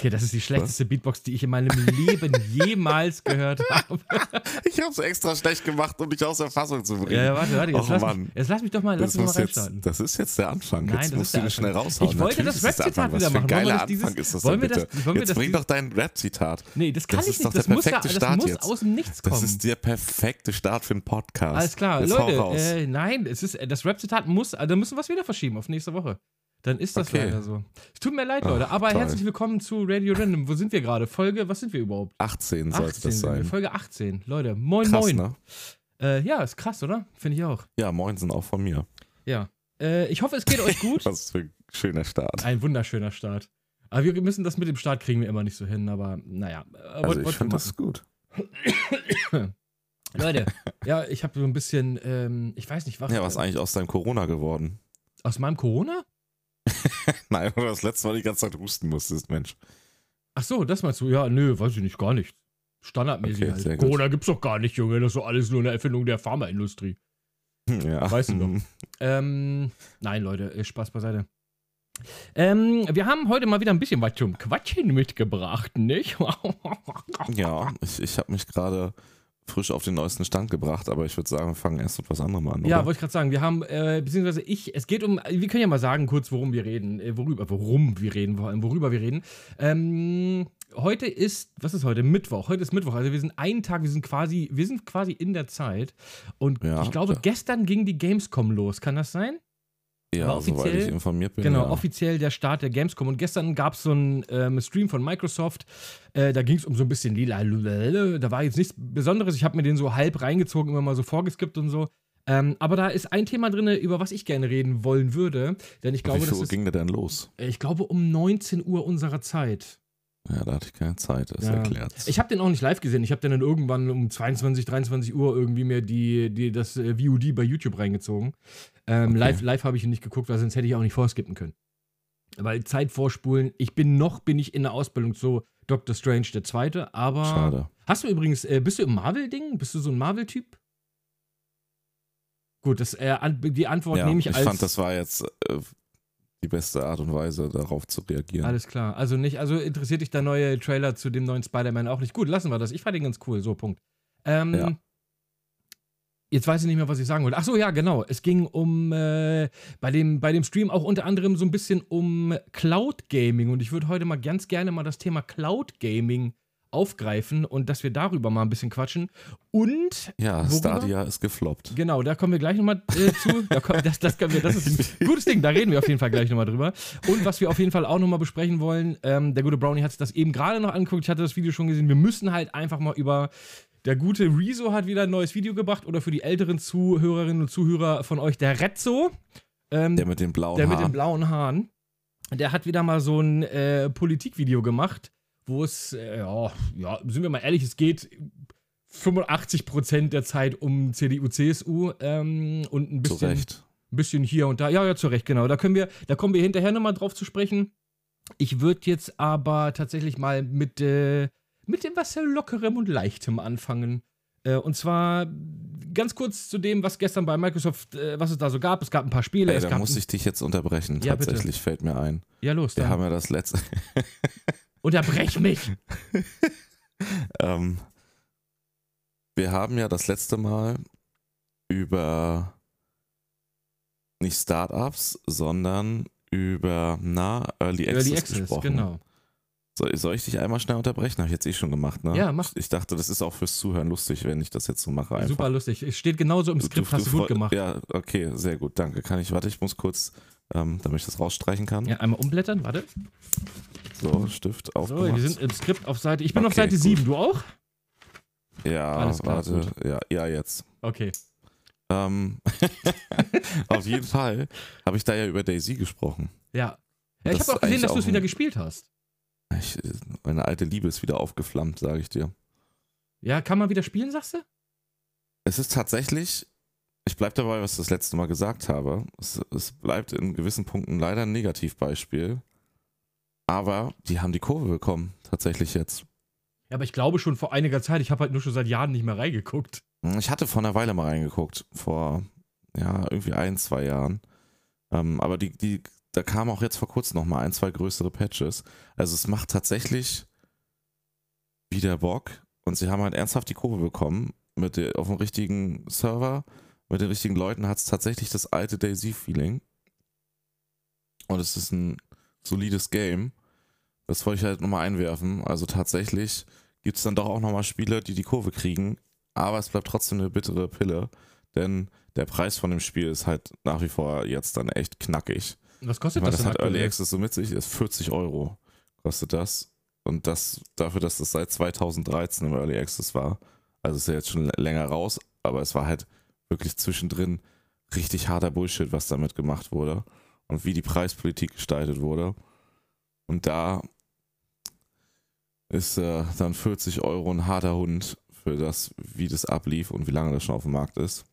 Okay, das ist die schlechteste Beatbox, die ich in meinem Leben jemals gehört habe. Ich habe es extra schlecht gemacht, um dich aus der Fassung zu bringen. Ja, warte, warte. Jetzt, Och, lass Mann. mich, jetzt lass mich doch mal, lass Das, mich mal reinstarten. das ist jetzt der Anfang. Nein, jetzt das musst du den schnell raushauen. Ich wollte Natürlich das Rap-Zitat wieder Was für ein machen. Geiler das dieses- Anfang ist das denn das- bitte? wir Jetzt das bring doch dein Rap-Zitat. Nee, das kann Das ich nicht. Das muss, da, das muss aus dem Nichts kommen. Das ist der perfekte Start für einen Podcast. Alles klar, Jetzt Leute, äh, nein, es ist, äh, das Rap-Zitat muss, äh, da müssen wir es wieder verschieben auf nächste Woche. Dann ist das Okay. leider so. Es tut mir leid, Ach, Leute, aber toll. herzlich willkommen zu Radio Random. Wo sind wir gerade? Folge, was sind wir überhaupt? 18 sollte 18 das sein. Folge 18. Leute, moin, Krass, moin. ne? Äh, ja, ist krass, oder? Finde ich auch. Ja, moin sind auch von mir. Ja. Äh, ich hoffe, es geht euch gut. Was für ein schöner Start. Ein wunderschöner Start. Aber wir müssen das mit dem Start kriegen wir immer nicht so hin, aber naja. Äh, Also wollt- ich finde das gut. Leute, ja, ich habe so ein bisschen, ähm, ich weiß nicht, was. Ja, was ist eigentlich aus deinem Corona geworden? Aus meinem Corona? Nein, du das letzte Mal die ganze Zeit husten musstest, Mensch. Ach so, das meinst du? Ja, nö, weiß ich nicht, gar nicht. Standardmäßig Okay, halt. gut. Corona gibt's doch gar nicht, Junge. Das ist doch alles nur eine Erfindung der Pharmaindustrie. Ja. Weißt du doch. Ähm, nein, Leute, äh, Spaß beiseite. Ähm, wir haben heute mal wieder ein bisschen was zum Quatschen mitgebracht, nicht? Ja, ich, ich habe mich gerade frisch auf den neuesten Stand gebracht, aber ich würde sagen, wir fangen erst mit was anderem an. Ja, wollte ich gerade sagen, wir haben, äh, beziehungsweise ich, es geht um, wir können ja mal sagen kurz, worum wir reden, äh, worüber, worum wir reden, vor allem, worüber wir reden. Ähm, heute ist, was ist heute? Mittwoch. Heute ist Mittwoch, also wir sind einen Tag, wir sind quasi, wir sind quasi in der Zeit. Und Ja, ich glaube, ja. gestern ging die Gamescom los, kann das sein? Ja, soweit offiziell- ich informiert bin. Genau, ja. offiziell der Start der Gamescom. Und gestern gab es so einen ähm, Stream von Microsoft. Äh, da ging es um so ein bisschen lila. Da war jetzt nichts Besonderes. Ich habe mir den so halb reingezogen, immer mal so vorgeskippt und so. Ähm, aber da ist ein Thema drin, über was ich gerne reden wollen würde. Denn ich glaube, Wie viel das Uhr ging der denn los? äh, ich glaube um 19 Uhr unserer Zeit. Ja, da hatte ich keine Zeit, das Ja. erklärt. Ich habe den auch nicht live gesehen. Ich habe den dann irgendwann um 22, 23 Uhr irgendwie mir die, die, das äh, VOD bei YouTube reingezogen. Ähm, Okay. Live, live habe ich ihn nicht geguckt, weil sonst hätte ich auch nicht vorskippen können. Weil Zeit vorspulen, ich bin noch, bin ich in der Ausbildung zu Doctor Strange der Zweite, aber. Schade. Hast du übrigens, äh, bist du im Marvel-Ding? Bist du so ein Marvel-Typ? Gut, das, äh, an, die Antwort Ja, nehme ich, ich als. fand, das war jetzt äh, die beste Art und Weise, darauf zu reagieren. Alles klar. Also nicht, also interessiert dich der neue Trailer zu dem neuen Spider-Man auch nicht? Gut, lassen wir das. Ich fand den ganz cool. So, Punkt. Ähm, Ja. Jetzt weiß ich nicht mehr, was ich sagen wollte. Ach so, ja, genau. Es ging um äh, bei, dem, bei dem Stream auch unter anderem so ein bisschen um Cloud Gaming. Und ich würde heute mal ganz gerne mal das Thema Cloud Gaming aufgreifen und dass wir darüber mal ein bisschen quatschen. Und ja, Worüber? Stadia ist gefloppt. Genau, da kommen wir gleich nochmal äh, zu. Da kommen, das, das, können wir, das ist ein gutes Ding, da reden wir auf jeden Fall gleich nochmal drüber. Und was wir auf jeden Fall auch nochmal besprechen wollen, ähm, der gute Brownie hat das eben gerade noch angeguckt, ich hatte das Video schon gesehen, wir müssen halt einfach mal über. Der gute Rezo hat wieder ein neues Video gebracht oder für die älteren Zuhörerinnen und Zuhörer von euch, der Rezzo. Ähm, Der mit den blauen der mit den Haaren. blauen Haaren. Der hat wieder mal so ein äh, Politikvideo gemacht, wo es, äh, ja, ja, sind wir mal ehrlich, es geht 85% der Zeit um CDU, CSU ähm, und ein bisschen, ein bisschen hier und da. Ja, ja, zu Recht, genau. Da können wir, da kommen wir hinterher nochmal drauf zu sprechen. Ich würde jetzt aber tatsächlich mal mit, äh, mit dem was Lockerem und Leichtem anfangen. Äh, und zwar ganz kurz zu dem, was gestern bei Microsoft, äh, was es da so gab. Es gab ein paar Spiele. Ey, da muss ich dich jetzt unterbrechen. Ja, bitte. Tatsächlich fällt mir ein. ja, los, Wir dann. haben ja das letzte. Unterbrech mich. ähm, wir haben ja das letzte Mal über nicht Startups, sondern über na, Early Access, Early Access, gesprochen. genau. Soll, soll ich dich einmal schnell unterbrechen? Habe ich jetzt eh schon gemacht, ne? Ja, mach. Ich dachte, das ist auch fürs Zuhören lustig, wenn ich das jetzt so mache. Einfach. Super lustig. Es steht genauso im Skript, hast du gut gemacht. Ja. Ja, okay, sehr gut, danke. Kann ich, warte, ich muss kurz, ähm, damit ich das rausstreichen kann. einmal umblättern, warte. So, Stift So, aufgemacht. wir sind im Skript auf Seite. Ich bin auf Okay, Seite gut. 7, du auch? ja, Alles klar, warte, ja, ja, jetzt. Okay. Ähm, auf jeden Fall habe ich da ja über Daisy gesprochen. Ja. Ja, ich habe auch gesehen, dass du es wieder gespielt hast. Ich, meine alte Liebe ist wieder aufgeflammt, sage ich dir. Ja, kann man wieder spielen, sagst du? Es ist tatsächlich, ich bleibe dabei, was ich das letzte Mal gesagt habe. Es, es bleibt in gewissen Punkten leider ein Negativbeispiel. Aber die haben die Kurve bekommen, tatsächlich jetzt. Ja, aber ich glaube schon vor einiger Zeit. Ich habe halt nur schon seit Jahren nicht mehr reingeguckt. Ich hatte vor einer Weile mal reingeguckt, vor ja, irgendwie ein, zwei Jahren. Ähm, aber die, die da kamen auch jetzt vor kurzem noch mal ein, zwei größere Patches. Also es macht tatsächlich wieder Bock und sie haben halt ernsthaft die Kurve bekommen mit der, auf dem richtigen Server, mit den richtigen Leuten hat es tatsächlich das alte Daisy-Feeling. Und es ist ein solides Game. Das wollte ich halt nochmal einwerfen. Also tatsächlich gibt es dann doch auch nochmal Spiele, die die Kurve kriegen, aber es bleibt trotzdem eine bittere Pille, denn der Preis von dem Spiel ist halt nach wie vor jetzt dann echt knackig. Was kostet meine, das das hat Early? Access so mit sich, ist 40 Euro kostet das. Und das dafür, dass das seit 2013 im Early Access war. Also ist ja jetzt schon länger raus, aber es war halt wirklich zwischendrin richtig harter Bullshit, was damit gemacht wurde. Und wie die Preispolitik gestaltet wurde. Und da ist äh, dann 40 Euro ein harter Hund für das, wie das ablief und wie lange das schon auf dem Markt ist.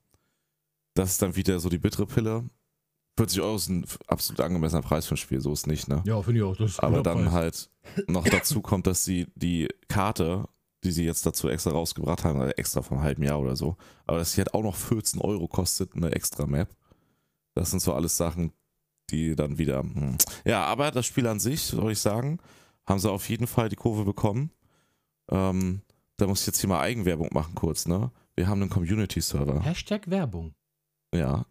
Das ist dann wieder so die bittere Pille. 40 Euro ist ein absolut angemessener Preis für ein Spiel, so ist nicht, ne? Ja, finde ich auch. Aber dann Preis. halt noch dazu kommt, dass sie die Karte, die sie jetzt dazu extra rausgebracht haben, also extra vom halben Jahr oder so, aber dass sie halt auch noch 14 Euro kostet, eine extra Map. Das sind so alles Sachen, die dann wieder. Hm. Ja, aber das Spiel an sich, soll ich sagen, haben sie auf jeden Fall die Kurve bekommen. Ähm, da muss ich jetzt hier mal Eigenwerbung machen, kurz, ne? Wir haben einen Community-Server. Hashtag Werbung. Ja.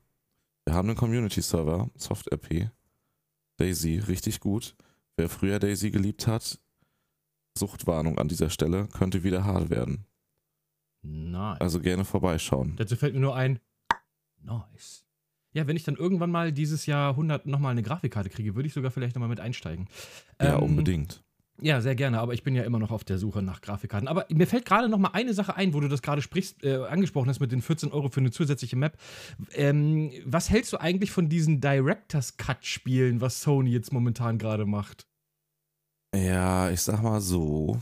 Wir haben einen Community-Server, SoftRP. Daisy, richtig gut. Wer früher Daisy geliebt hat, Suchtwarnung an dieser Stelle, könnte wieder hart werden. Nice. Also gerne vorbeischauen. Dazu fällt mir nur ein. Nice. Ja, wenn ich dann irgendwann mal dieses Jahrhundert nochmal eine Grafikkarte kriege, würde ich sogar vielleicht nochmal mit einsteigen. Ja, Ähm, unbedingt. Ja, sehr gerne, aber ich bin ja immer noch auf der Suche nach Grafikkarten. Aber mir fällt gerade noch mal eine Sache ein, wo du das gerade sprichst, äh, angesprochen hast mit den 14 Euro für eine zusätzliche Map. Ähm, was hältst du eigentlich von diesen Directors Cut-Spielen, was Sony jetzt momentan gerade macht? Ja, ich sag mal so.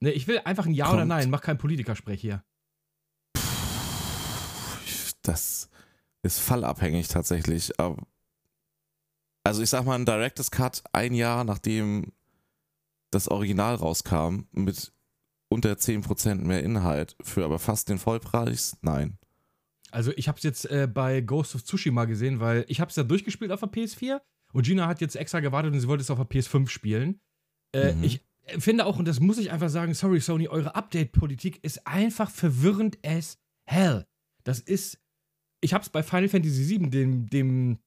Ne, ich will einfach ein Ja oder Kommt. Nein, mach kein Politikersprech hier. Das ist fallabhängig tatsächlich. Also ich sag mal, ein Director's Cut ein Jahr nachdem das Original rauskam, mit unter 10% mehr Inhalt, für aber fast den Vollpreis, nein. Also ich habe es jetzt äh, bei Ghost of Tsushima gesehen, weil ich habe es ja durchgespielt auf der PS4 und Gina hat jetzt extra gewartet und sie wollte es auf der PS5 spielen. Äh, Mhm. Ich finde auch, und das muss ich einfach sagen, sorry Sony, eure Update-Politik ist einfach verwirrend as hell. Das ist, ich habe es bei Final Fantasy VII, dem, dem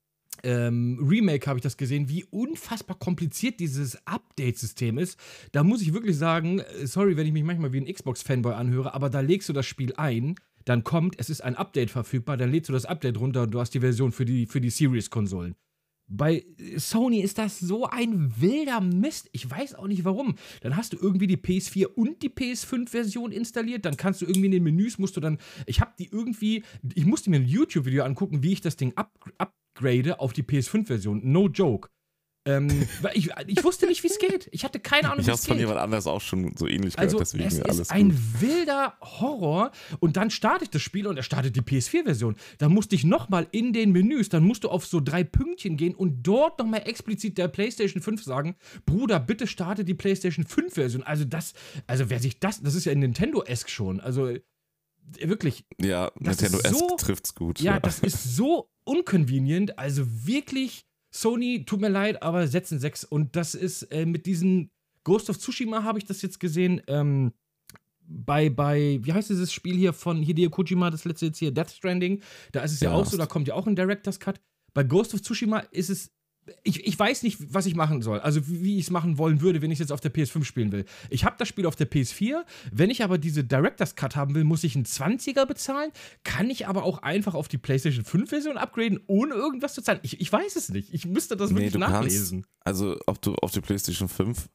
ähm, Remake habe ich das gesehen, wie unfassbar kompliziert dieses Update-System ist. Da muss ich wirklich sagen, äh, sorry, wenn ich mich manchmal wie ein Xbox-Fanboy anhöre, aber da legst du das Spiel ein, dann kommt, es ist ein Update verfügbar, dann lädst du das Update runter und du hast die Version für die, für die Series-Konsolen. Bei Sony ist das so ein wilder Mist. Ich weiß auch nicht warum. Dann hast du irgendwie die PS4 und die PS5-Version installiert. Dann kannst du irgendwie in den Menüs, musst du dann. Ich habe die irgendwie. Ich musste mir ein YouTube-Video angucken, wie ich das Ding up, upgrade auf die PS5-Version. No joke. Ähm, ich, ich wusste nicht, wie es geht. Ich hatte keine Ahnung, Ich wie es von geht. jemand anders auch schon so ähnlich gehört, Also, deswegen es alles ist ein gut. wilder Horror. Und dann starte ich das Spiel und er startet die PS4-Version. Dann musste ich nochmal in den Menüs, dann musst du auf so drei Pünktchen gehen und dort nochmal explizit der PlayStation 5 sagen: Bruder, bitte starte die PlayStation 5-Version. Also, das, also wer sich das, das ist ja in Nintendo-esque schon. Also, wirklich, Ja, das Nintendo ist so- trifft's gut. ja, das ist so unconvenient. Also wirklich, Sony, tut mir leid, aber setzen 6. Und das ist äh, mit diesen Ghost of Tsushima habe ich das jetzt gesehen. Ähm, bei, bei, wie heißt dieses Spiel hier von Hideo Kojima, das letzte jetzt hier, Death Stranding, da ist es ja, Ja, auch so, da kommt ja auch ein Director's Cut. Bei Ghost of Tsushima ist es, ich, ich weiß nicht, was ich machen soll. Also wie, ich es machen wollen würde, wenn ich es jetzt auf der PS5 spielen will. Ich habe das Spiel auf der PS4. Wenn ich aber diese Director's Cut haben will, muss ich einen 20er bezahlen. Kann ich aber auch einfach auf die PlayStation 5 Version upgraden, ohne irgendwas zu zahlen? Ich, ich weiß es nicht. Ich müsste das Nee, wirklich du kannst- nachlesen. Also, ob du auf die PlayStation 5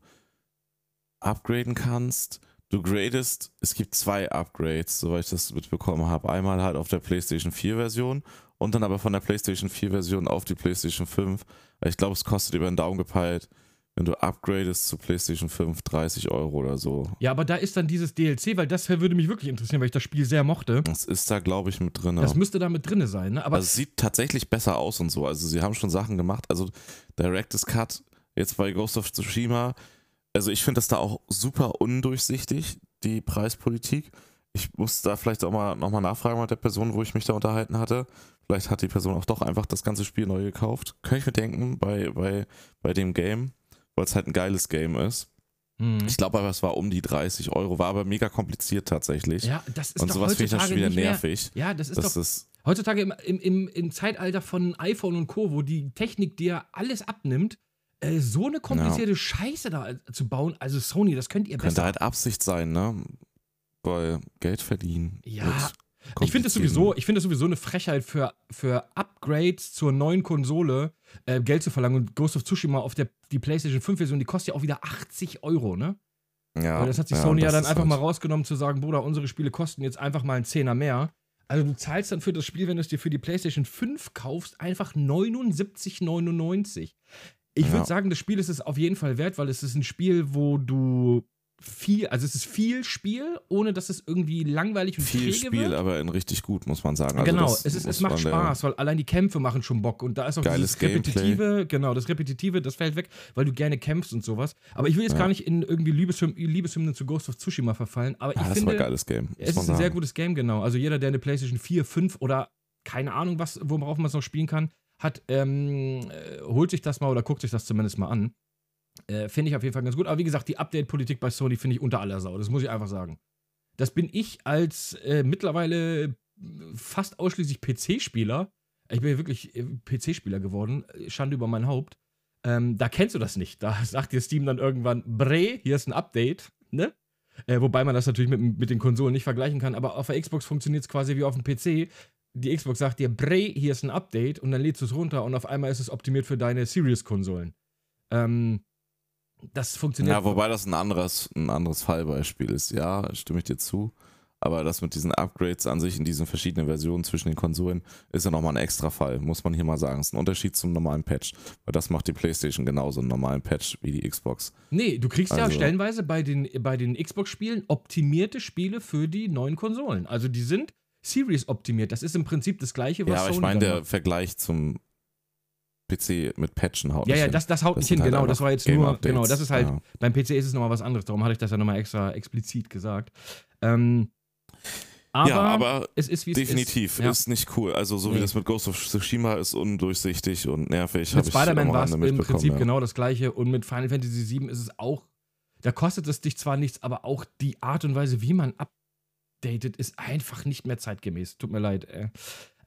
upgraden kannst. Du gradest, es gibt zwei Upgrades, soweit ich das mitbekommen habe. Einmal halt auf der PlayStation 4 Version und dann aber von der PlayStation 4 Version auf die PlayStation 5. Ich glaube, es kostet über den Daumen gepeilt, wenn du upgradest zu PlayStation 5 30 Euro oder so. Ja, aber da ist dann dieses DLC, weil das würde mich wirklich interessieren, weil ich das Spiel sehr mochte. Das ist da, glaube ich, mit drin. Das müsste da mit drinne sein, ne? Aber also es sieht tatsächlich besser aus und so. Also sie haben schon Sachen gemacht. Also Director's Cut jetzt bei Ghost of Tsushima. Also ich finde das da auch super undurchsichtig, die Preispolitik. Ich muss da vielleicht auch mal nochmal nachfragen mit der Person, wo ich mich da unterhalten hatte. Vielleicht hat die Person auch doch einfach das ganze Spiel neu gekauft. Könnte ich mir denken, bei, bei, bei dem Game, weil es halt ein geiles Game ist. Mhm. Ich glaube aber, es war um die 30 Euro, war aber mega kompliziert tatsächlich. Ja, das ist Und doch sowas finde ich dann schon wieder nervig. Ja, das ist Das doch ist, heutzutage im, im, im, im Zeitalter von iPhone und Co., wo die Technik dir alles abnimmt, äh, so eine komplizierte Scheiße da zu bauen. Also Sony, das könnt ihr könnte besser. halt Absicht sein, ne? Weil Geld verdienen. Ja, Ich finde es sowieso, ich finde es sowieso eine Frechheit für, für Upgrades zur neuen Konsole äh, Geld zu verlangen. Und Ghost of Tsushima auf der die PlayStation 5 Version, die kostet ja auch wieder 80 Euro, ne? Ja, Weil das hat sich ja, Sony ja dann einfach halt- mal rausgenommen zu sagen, Bruder, unsere Spiele kosten jetzt einfach mal einen Zehner mehr. Also du zahlst dann für das Spiel, wenn du es dir für die PlayStation 5 kaufst, einfach 79,99. Ich Ja. würde sagen, das Spiel ist es auf jeden Fall wert, weil es ist ein Spiel, wo du viel, also es ist viel Spiel, ohne dass es irgendwie langweilig und Viel träge Spiel, wird. aber in richtig gut, muss man sagen. Also genau, es, ist, es macht der- Spaß, weil allein die Kämpfe machen schon Bock und da ist auch Geiles dieses Repetitive, genau, das Repetitive, das fällt weg, weil du gerne kämpfst und sowas. Aber ich will jetzt Ja. gar nicht in irgendwie Liebeshymnen, Liebeshymnen zu Ghost of Tsushima verfallen, aber Ja, ich das finde, war ein geiles Game. es ist ein sehr gutes Game, genau. Also jeder, der eine PlayStation 4, 5 oder keine Ahnung, was, worauf man es noch spielen kann, hat, ähm, äh, holt sich das mal oder guckt sich das zumindest mal an. Äh, finde ich auf jeden Fall ganz gut. Aber wie gesagt, die Update-Politik bei Sony finde ich unter aller Sau. Das muss ich einfach sagen. Das bin ich als äh, mittlerweile fast ausschließlich PC-Spieler. Ich bin ja wirklich äh, PC-Spieler geworden. Schande über mein Haupt. Ähm, da kennst du das nicht. Da sagt dir Steam dann irgendwann, Bre, hier ist ein Update, ne? Äh, wobei man das natürlich mit, mit den Konsolen nicht vergleichen kann, aber auf der Xbox funktioniert es quasi wie auf dem PC. Die Xbox sagt dir, Bre, hier ist ein Update und dann lädst du es runter und auf einmal ist es optimiert für deine Series-Konsolen. Ähm, das funktioniert. Ja, wobei das ein anderes, ein anderes Fallbeispiel ist. Ja, stimme ich dir zu. Aber das mit diesen Upgrades an sich in diesen verschiedenen Versionen zwischen den Konsolen ist ja nochmal ein extra Fall, muss man hier mal sagen. Es ist ein Unterschied zum normalen Patch. Weil das macht die PlayStation genauso einen normalen Patch wie die Xbox. Nee, du kriegst ja Also- stellenweise bei den, bei den Xbox-Spielen optimierte Spiele für die neuen Konsolen. Also die sind Series optimiert. Das ist im Prinzip das gleiche, was ja, aber ich Sony meine, dann der macht. Vergleich zum PC mit Patchen haut Ja, nicht ja, das, das haut Das nicht hin, halt genau. Das war jetzt nur, genau, das ist halt, ja. beim PC ist es nochmal was anderes. Darum hatte ich das ja nochmal extra explizit gesagt. Ähm, aber, ja, aber es ist wie es definitiv ist. Ja. ist nicht cool. Also so Nee. wie das mit Ghost of Tsushima ist undurchsichtig und nervig. Mit Spider-Man war es im Prinzip ja. genau das gleiche und mit Final Fantasy VII ist es auch, da kostet es dich zwar nichts, aber auch die Art und Weise, wie man updatet, ist einfach nicht mehr zeitgemäß. Tut mir leid. Äh.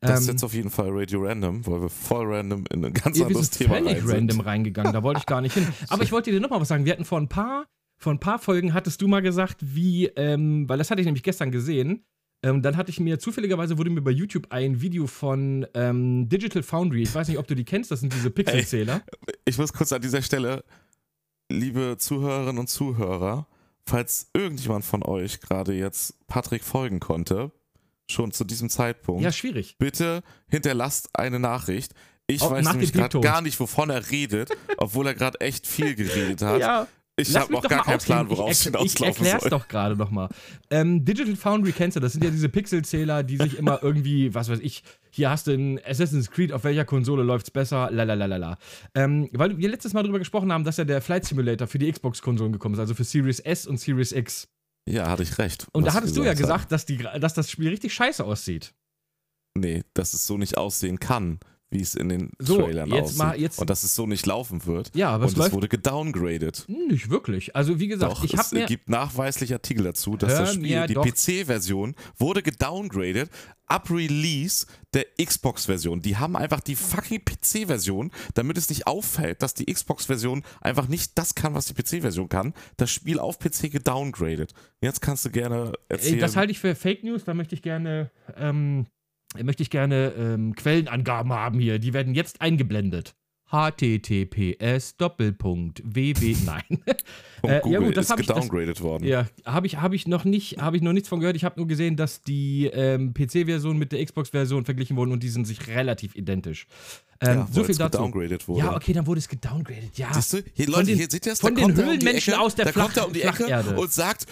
Das ist Ähm, jetzt auf jeden Fall Radio Random, weil wir voll random in ein ganz Ja, anderes Thema völlig rein random sind. reingegangen, da wollte ich gar nicht hin. Aber ich wollte dir noch mal was sagen. Wir hatten vor ein paar, vor ein paar Folgen hattest du mal gesagt, wie, ähm, weil das hatte ich nämlich gestern gesehen. Ähm, dann hatte ich mir zufälligerweise wurde mir bei YouTube ein Video von ähm, Digital Foundry. Ich weiß nicht, ob du die kennst. Das sind diese Pixelzähler. Ich muss kurz an dieser Stelle, liebe Zuhörerinnen und Zuhörer, falls irgendjemand von euch gerade jetzt Patrick folgen konnte, schon zu diesem Zeitpunkt, Ja, schwierig. bitte hinterlasst eine Nachricht. Ich Auch weiß nämlich gerade gar nicht, wovon er redet, obwohl er gerade echt viel geredet hat. Ja, ich habe auch gar keinen. Plan, worauf es ich, erk- ich hinauslaufen erklär's soll. doch gerade noch mal. Ähm, Digital Foundry kennst du, das sind ja diese Pixelzähler, die sich immer irgendwie, was weiß ich, hier hast du ein Assassin's Creed, auf welcher Konsole läuft's besser, lalalala. Ähm, weil wir letztes Mal drüber gesprochen haben, dass ja der Flight Simulator für die Xbox-Konsolen gekommen ist, also für Series S und Series X. Ja, hatte ich recht. Und da hattest du ja gesagt, dass, die, dass das Spiel richtig scheiße aussieht. Nee, dass es so nicht aussehen kann, wie es in den So, Trailern jetzt aussieht. mal- jetzt- und dass es so nicht laufen wird. Ja, aber und es es läuft wurde gedowngraded. nicht wirklich. Also wie gesagt, Doch, ich es habe mir... gibt nachweislich Artikel dazu, dass das Spiel, die PC-Version, wurde gedowngraded ab Release der Xbox-Version. Die haben einfach die fucking PC-Version, damit es nicht auffällt, dass die Xbox-Version einfach nicht das kann, was die PC-Version kann, das Spiel auf PC gedowngraded. Jetzt kannst du gerne erzählen. Das halte ich für Fake News, da möchte ich gerne, ähm, möchte ich gerne ähm, Quellenangaben haben hier. Die werden jetzt eingeblendet. https Doppelpunkt ww Nein. Äh, Google ja gut, das ist gedowngraded worden. ja, habe ich, hab ich noch nicht, habe ich noch nichts von gehört. Ich habe nur gesehen, dass die ähm, PC-Version mit der Xbox-Version verglichen wurden und die sind sich relativ identisch. Ähm, Ja, so viel es dazu. gedowngraded wurde. Ja, okay, dann wurde es gedowngraded. Ja. Siehst du? Hier, Leute, den- hier seht ihr das? von da den um Höhlenmenschen Ecke, aus der da kommt er um die Flach- Ecke und sagt,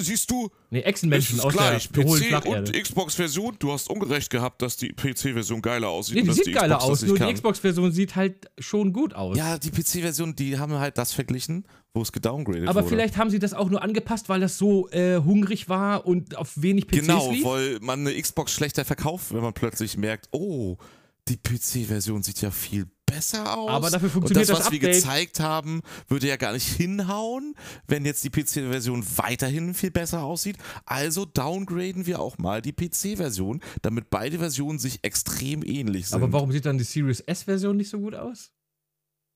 siehst du, Nee, Echsenmenschen ist aus gleich. der PC und Xbox-Version. Du hast ungerecht gehabt, dass die PC-Version geiler aussieht. Nee, die sieht die geiler Xbox aus, nur die. Xbox-Version sieht halt schon gut aus. Ja, die PC-Version, die haben halt das verglichen, wo es gedowngradet Aber wurde. vielleicht haben sie das auch nur angepasst, weil das so äh, hungrig war und auf wenig PCs Genau, lief. weil man eine Xbox schlechter verkauft, wenn man plötzlich merkt, oh, die PC-Version sieht ja viel besser aus. Aber dafür funktioniert Und das, das was wir Update. gezeigt haben, würde ja gar nicht hinhauen, wenn jetzt die PC-Version weiterhin viel besser aussieht. Also downgraden wir auch mal die PC-Version, damit beide Versionen sich extrem ähnlich sind. Aber warum sieht dann die Series S-Version nicht so gut aus?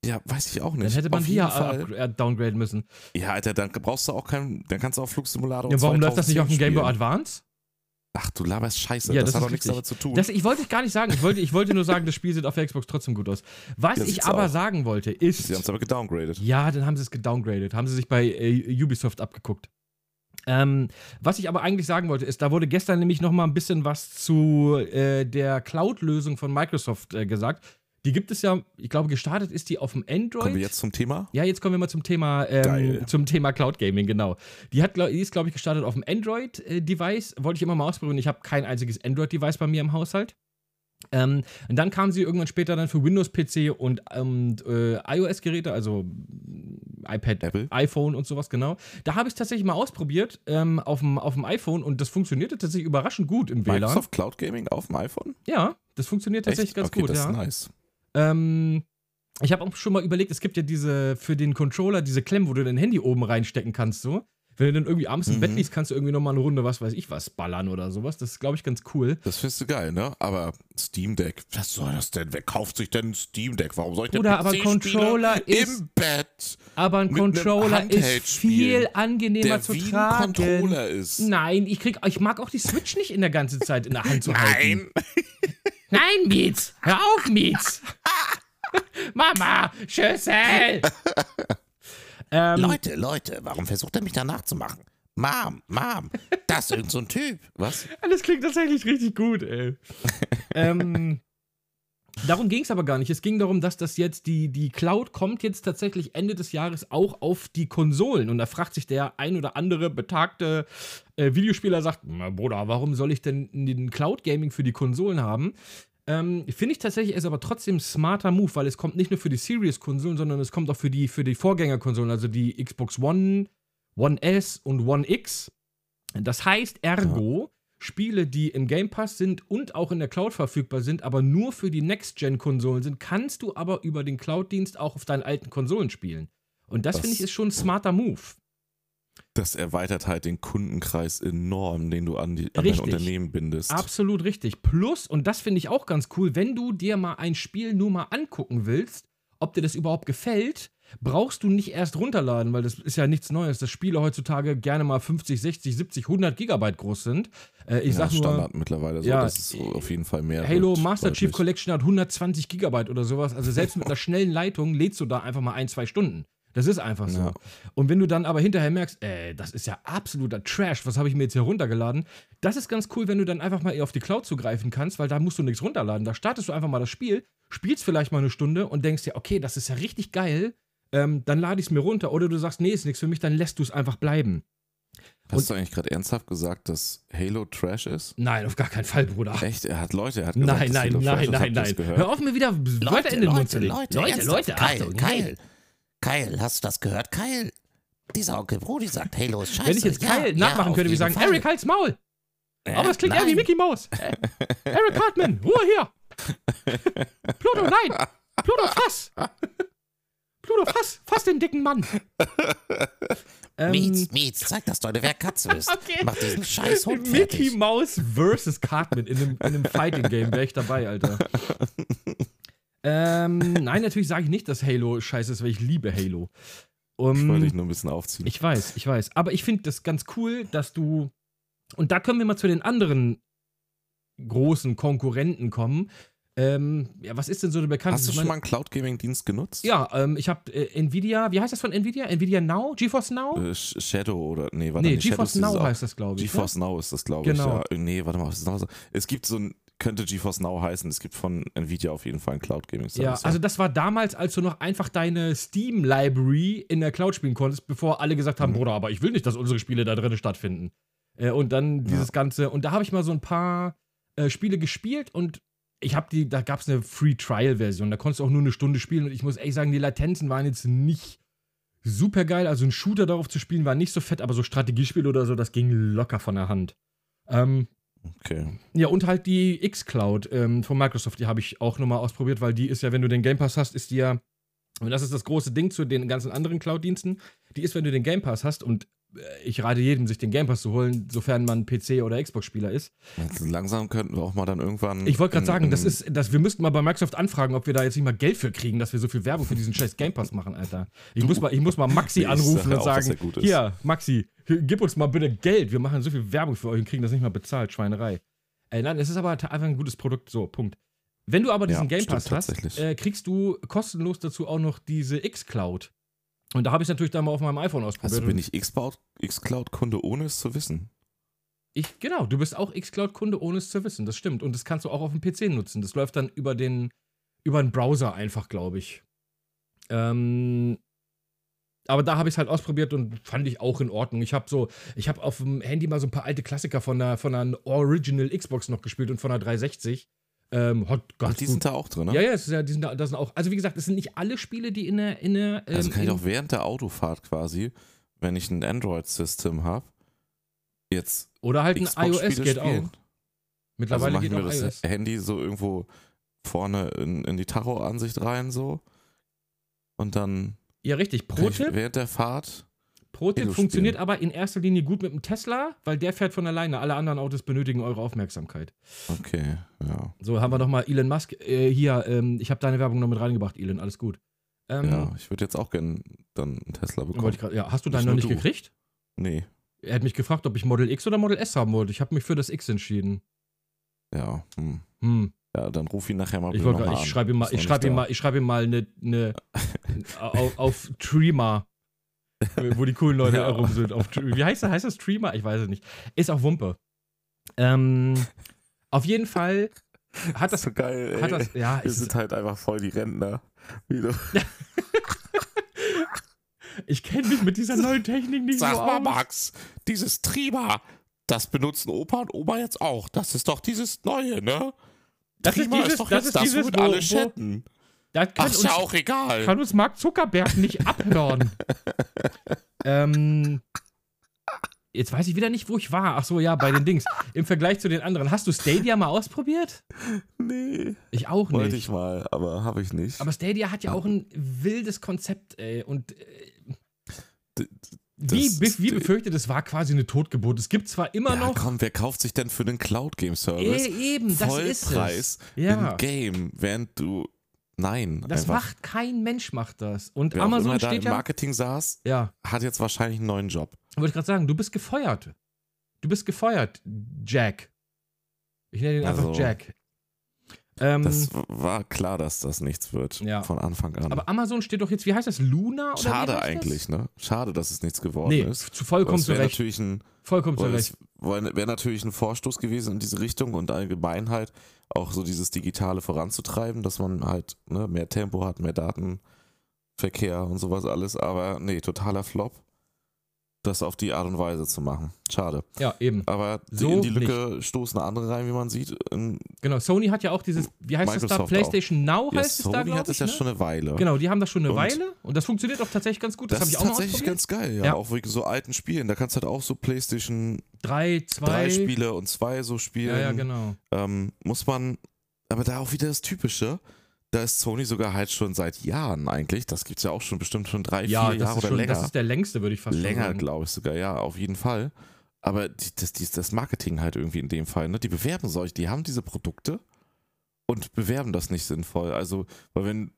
Ja, weiß ich auch nicht. Dann hätte man Auf die ja äh, downgraden müssen. Ja, Alter, dann brauchst du auch keinen, dann kannst du auch Flugsimulator Ja, warum läuft das nicht auf dem 2010 Game Boy. Advance? Ach, du laberst Scheiße. Ja, das, das hat doch nichts damit zu tun. Das, ich wollte gar nicht sagen. Ich wollte, ich wollte nur sagen, das Spiel sieht auf der Xbox trotzdem gut aus. Was Ja, ich aber auch. sagen wollte, ist. Sie haben es aber gedowngradet. Ja, dann haben sie es gedowngradet. Haben sie sich bei äh, Ubisoft abgeguckt. Ähm, was ich aber eigentlich sagen wollte, ist, da wurde gestern nämlich noch mal ein bisschen was zu äh, der Cloud-Lösung von Microsoft äh, gesagt. Die gibt es ja, ich glaube, gestartet ist die auf dem Android. Kommen wir jetzt zum Thema? Ja, jetzt kommen wir mal zum Thema, ähm, zum Thema Cloud Gaming, genau. Die, hat, die ist, glaube ich, gestartet auf dem Android-Device. Wollte ich immer mal ausprobieren. Ich habe kein einziges Android-Device bei mir im Haushalt. Ähm, und dann kam sie irgendwann später dann für Windows-PC und, und äh, iOS-Geräte, also mm, iPad, Apple? iPhone und sowas, genau. Da habe ich es tatsächlich mal ausprobiert ähm, auf, dem, auf dem iPhone und das funktionierte tatsächlich überraschend gut im WLAN. Microsoft Cloud Gaming auf dem iPhone? Ja, das funktioniert tatsächlich Echt? ganz okay, gut, das ja. ist nice. Ähm, ich habe auch schon mal überlegt, es gibt ja diese für den Controller diese Klemmen, wo du dein Handy oben reinstecken kannst, so. Wenn du dann irgendwie abends im Mhm. Bett liegst, kannst du irgendwie noch mal eine Runde, was weiß ich was, ballern oder sowas. Das ist, glaube ich, ganz cool. Das findest du geil, ne? Aber Steam Deck, was soll das denn? Wer kauft sich denn ein Steam Deck? Warum soll ich denn Bruder, aber Controller ist- im Bett, Aber ein Controller ist viel angenehmer der zu wie ein tragen. Controller ist? Nein, ich krieg, ich mag auch die Switch nicht in der ganzen Zeit in der Hand zu halten. Nein. Nein, Mietz! Hör auf, Mietz! Mama, Schüssel! ähm, Leute, Leute, warum versucht er mich da nachzumachen? Mom, Mom, das ist irgend so ein Typ. Was? Das klingt tatsächlich richtig gut, ey. ähm, darum ging es aber gar nicht. Es ging darum, dass das jetzt, die, die Cloud kommt jetzt tatsächlich Ende des Jahres auch auf die Konsolen. Und da fragt sich der ein oder andere betagte äh, Videospieler, sagt, "Na, Bruder, warum soll ich denn den Cloud Gaming für die Konsolen haben? Ähm, Finde ich tatsächlich ist aber trotzdem smarter Move, weil es kommt nicht nur für die Series-Konsolen, sondern es kommt auch für die, für die Vorgängerkonsolen, also die Xbox One, One S und One X. Das heißt, ergo, Spiele, die im Game Pass sind und auch in der Cloud verfügbar sind, aber nur für die Next-Gen-Konsolen sind, kannst du aber über den Cloud-Dienst auch auf deinen alten Konsolen spielen. Und das, Das- finde ich ist schon ein smarter Move. Das erweitert halt den Kundenkreis enorm, den du an, die, an dein. Unternehmen bindest. Absolut richtig. Plus, und das finde ich auch ganz cool, wenn du dir mal ein Spiel nur mal angucken willst, ob dir das überhaupt gefällt, brauchst du nicht erst runterladen, weil das ist ja nichts Neues, dass Spiele heutzutage gerne mal 50, 60, 70, 100 Gigabyte groß sind. Äh, ich ja, sag nur, Standard mittlerweile so, Ja, dass es so auf jeden Fall mehr Halo Master Chief. Collection hat 120 Gigabyte oder sowas. Also selbst mit einer schnellen Leitung lädst du da einfach mal ein, zwei Stunden. Das ist einfach so. Ja. Und wenn du dann aber hinterher merkst, ey, das ist ja absoluter Trash, was habe ich mir jetzt hier runtergeladen? Das ist ganz cool, wenn du dann einfach mal eher auf die Cloud zugreifen kannst, weil da musst du nichts runterladen. Da startest du einfach mal das Spiel, spielst vielleicht mal eine Stunde und denkst dir, okay, das ist ja richtig geil. Ähm, dann lade ich es mir runter. Oder du sagst, nee, ist nichts für mich, dann lässt du es einfach bleiben. Hast du eigentlich gerade ernsthaft gesagt, dass Halo Trash ist? Nein, auf gar keinen Fall, Bruder. Echt? Er hat Leute, er hat gesagt, Nein, nein, nein, nein, nein. Hör auf, mir wieder Leute, in den Mund zu Leute, legen. Leute, Leute, Leute, Keil, Achtung. Keil, Keil, hast du das gehört? Keil, dieser Onkel Brody sagt, Halo ist scheiße. Wenn ich jetzt ja, Kyle ja, nachmachen auf könnte, wie jeden sagen, Fall. Eric, halt's Maul. Äh, Aber es klingt eher wie. Mickey Mouse. Äh, Eric Hartman, Ruhe hier. Pluto, nein. Pluto, fass. Pluto, fass. Fass den dicken Mann. Ähm, Mietz, Mietz, zeig, dass du eine Werkkatze bist. Okay. Mach diesen scheiß Hund Mickey fertig. Mouse versus Cartman in einem, in einem Fighting-Game wäre ich dabei, Alter. ähm, nein, natürlich sage ich nicht, dass Halo scheiße ist, weil ich liebe Halo. Um, Ich wollte dich nur ein bisschen aufziehen. Ich weiß, ich weiß. Aber ich finde das ganz cool, dass du. Und da können wir mal zu den anderen großen Konkurrenten kommen. Ähm, ja, was ist denn so der bekannteste? Hast du schon mal einen Cloud Gaming Dienst genutzt? Ja, ähm, ich habe äh, Nvidia, wie heißt das von Nvidia? Nvidia Now? GeForce Now? Äh, Sh- Shadow oder nee, warte nee, nicht, Shadow GeForce ist Now heißt das, glaube ich. GeForce Now ist das, glaube Genau. ich. Ja. Äh, Nee, warte mal, was ist noch so? Es gibt so ein könnte GeForce Now heißen. Es gibt von Nvidia auf jeden Fall einen Cloud Gaming Ja, Service. also das war damals, als du noch einfach deine Steam-Library in der Cloud spielen konntest, bevor alle gesagt haben, Mhm. Bruder, aber ich will nicht, dass unsere Spiele da drin stattfinden. Äh, und dann dieses Ganze, und da habe ich mal so ein paar äh, Spiele gespielt und ich habe die, da gab es eine Free-Trial-Version, da konntest du auch nur eine Stunde spielen und ich muss ehrlich sagen, die Latenzen waren jetzt nicht super geil. Also ein Shooter darauf zu spielen war nicht so fett, aber so Strategiespiele oder so, das ging locker von der Hand. Ähm, okay. ja, und halt die X-Cloud ähm, von Microsoft, die habe ich auch nochmal ausprobiert, weil die ist ja, wenn du den Game Pass hast, ist die ja, und das ist das große Ding zu den ganzen anderen Cloud-Diensten, die ist, wenn du den Game Pass hast und ich rate jedem, sich den Game Pass zu holen, sofern man PC- oder Xbox-Spieler ist. Also langsam könnten wir auch mal dann irgendwann. Ich wollte gerade sagen, das ist, das, wir müssten mal bei Microsoft anfragen, ob wir da jetzt nicht mal Geld für kriegen, dass wir so viel Werbung für diesen scheiß Game Pass machen, Alter. Ich, muss, mal, ich muss mal Maxi anrufen und auch, sagen, er hier, Maxi, gib uns mal bitte Geld. Wir machen so viel Werbung für euch und kriegen das nicht mal bezahlt, Schweinerei. Äh, nein, es ist aber einfach ein gutes Produkt, so, Punkt. Wenn du aber diesen Ja, Game stimmt Pass hast, tatsächlich. äh, kriegst du kostenlos dazu auch noch diese X-Cloud. Und da habe ich natürlich dann mal auf meinem iPhone ausprobiert. Also bin ich Xcloud- Xcloud-Kunde, ohne es zu wissen. ich, genau, du bist auch X-Cloud-Kunde, ohne es zu wissen, das stimmt. Und das kannst du auch auf dem PC nutzen. Das läuft dann über den, über den Browser einfach, glaube ich. Ähm, aber da habe ich es halt ausprobiert und fand ich auch in Ordnung. Ich habe so, ich habe auf dem Handy mal so ein paar alte Klassiker von der, von einer Original Xbox noch gespielt und von der 360. Ähm, hat Ach, die sind da auch drin, ne? Ja, ja, es ist ja, die sind da, das sind auch. Also wie gesagt, es sind nicht alle Spiele, die in der, in der. Ähm, Also kann ich auch während der Autofahrt quasi, wenn ich ein Android-System habe, jetzt oder halt ein iOS geht spielen. auch. Mittlerweile also geht auch das iOS. Handy so irgendwo vorne in, in die Tacho-Ansicht rein so und dann Ja, richtig. Pro-Tipp. während der Fahrt Pro-Tipp Halo funktioniert aber in erster Linie gut mit dem Tesla, weil der fährt von alleine. Alle anderen Autos benötigen eure Aufmerksamkeit. okay, ja. So, haben wir noch mal Elon Musk. Äh, hier, ähm, ich habe deine Werbung noch mit reingebracht, Elon. Alles gut. Ähm, Ja, ich würde jetzt auch gerne dann einen Tesla bekommen. grad, ja, hast du deinen noch nicht du. gekriegt? Nee, Er hat mich gefragt, ob ich Model X oder Model S haben wollte. Ich habe mich für das X entschieden. ja, hm. Hm. Ja, dann ruf ihn nachher mal Ich, ich schreibe ihm mal, ich schreibe ihm mal, ich schreibe ihm mal eine, eine auf, auf Streamer, wo die coolen Leute Ja. herum sind. Auf, wie heißt das? Heißt das Streamer? Ich weiß es nicht. Ist auch Wumpe. Ähm, auf jeden Fall hat das, so geil, hat das, ja, Wir es sind ist, halt einfach voll die Rentner. Ich kenne mich mit dieser neuen Technik nicht Sag so mal, aus. Max, dieses Trima, das benutzen Opa und Oma jetzt auch. Das ist doch dieses Neue, ne? Das ist dieses- doch das jetzt ist das, dieses, womit wo- alle wo- chatten. Das kann Ach, ist ja uns, auch egal. kann uns Mark Zuckerberg nicht abhören. ähm, jetzt weiß ich wieder nicht, wo ich war. Ach so, ja, bei den Dings. Im Vergleich zu den anderen. Hast du Stadia mal ausprobiert? Nee, Ich auch nicht. wollte ich mal, aber habe ich nicht. Aber Stadia hat ja auch ein wildes Konzept, ey. Und äh, wie, wie befürchtet, es war quasi eine Totgeburt. Es gibt zwar immer ja, noch. komm, wer kauft sich denn für den Cloud Game Service Äh, eben, das ist es. Ja. im Game, während du nein, Das einfach, macht kein Mensch, macht das. Und wer auch Amazon immer da steht im ja. Marketing saß, Ja, hat jetzt wahrscheinlich einen neuen Job. wollte ich gerade sagen, du bist gefeuert. Du bist gefeuert, Jack. Ich nenne ihn einfach Also, Jack. Ähm, Das war klar, dass das nichts wird Ja. von Anfang an. aber Amazon steht doch jetzt, wie heißt das? Luna? Oder Schade eigentlich, ne? Schade, dass es nichts geworden Nee, ist. zu vollkommen Das wäre zurecht. natürlich ein Vollkommen es wäre natürlich ein Vorstoß gewesen in diese Richtung und allgemein halt auch so dieses Digitale voranzutreiben, dass man halt ne, mehr Tempo hat, mehr Datenverkehr und sowas alles. Aber nee, totaler Flop, das auf die Art und Weise zu machen. Schade. Ja, eben. Aber die- So in die Lücke stoßen andere rein, wie man sieht. Genau, Sony hat ja auch dieses, wie heißt das da? Microsoft PlayStation Now ja, heißt es da, Sony hat es ja ne? schon eine Weile. Genau, die haben das schon eine Und- Weile und das funktioniert auch tatsächlich ganz gut. Das, Das, habe ich ist auch noch tatsächlich ausprobiert. ganz geil, ja. Ja. Auch wegen so alten Spielen. Da kannst du halt auch so PlayStation Drei, zwei. 3 Spiele und 2 so spielen. Ja, ja, genau. ähm, muss man, aber da auch wieder das Typische, da ist Sony sogar halt schon seit Jahren eigentlich, das gibt es ja auch schon bestimmt schon drei, Ja, vier das Jahre oder schon, länger. das ist der längste, würde ich fast länger, sagen. glaube ich sogar, ja, auf jeden Fall. Aber die, das, die, das Marketing halt irgendwie in dem Fall, ne? die bewerben solche, die haben diese Produkte und bewerben das nicht sinnvoll. Also, weil wenn,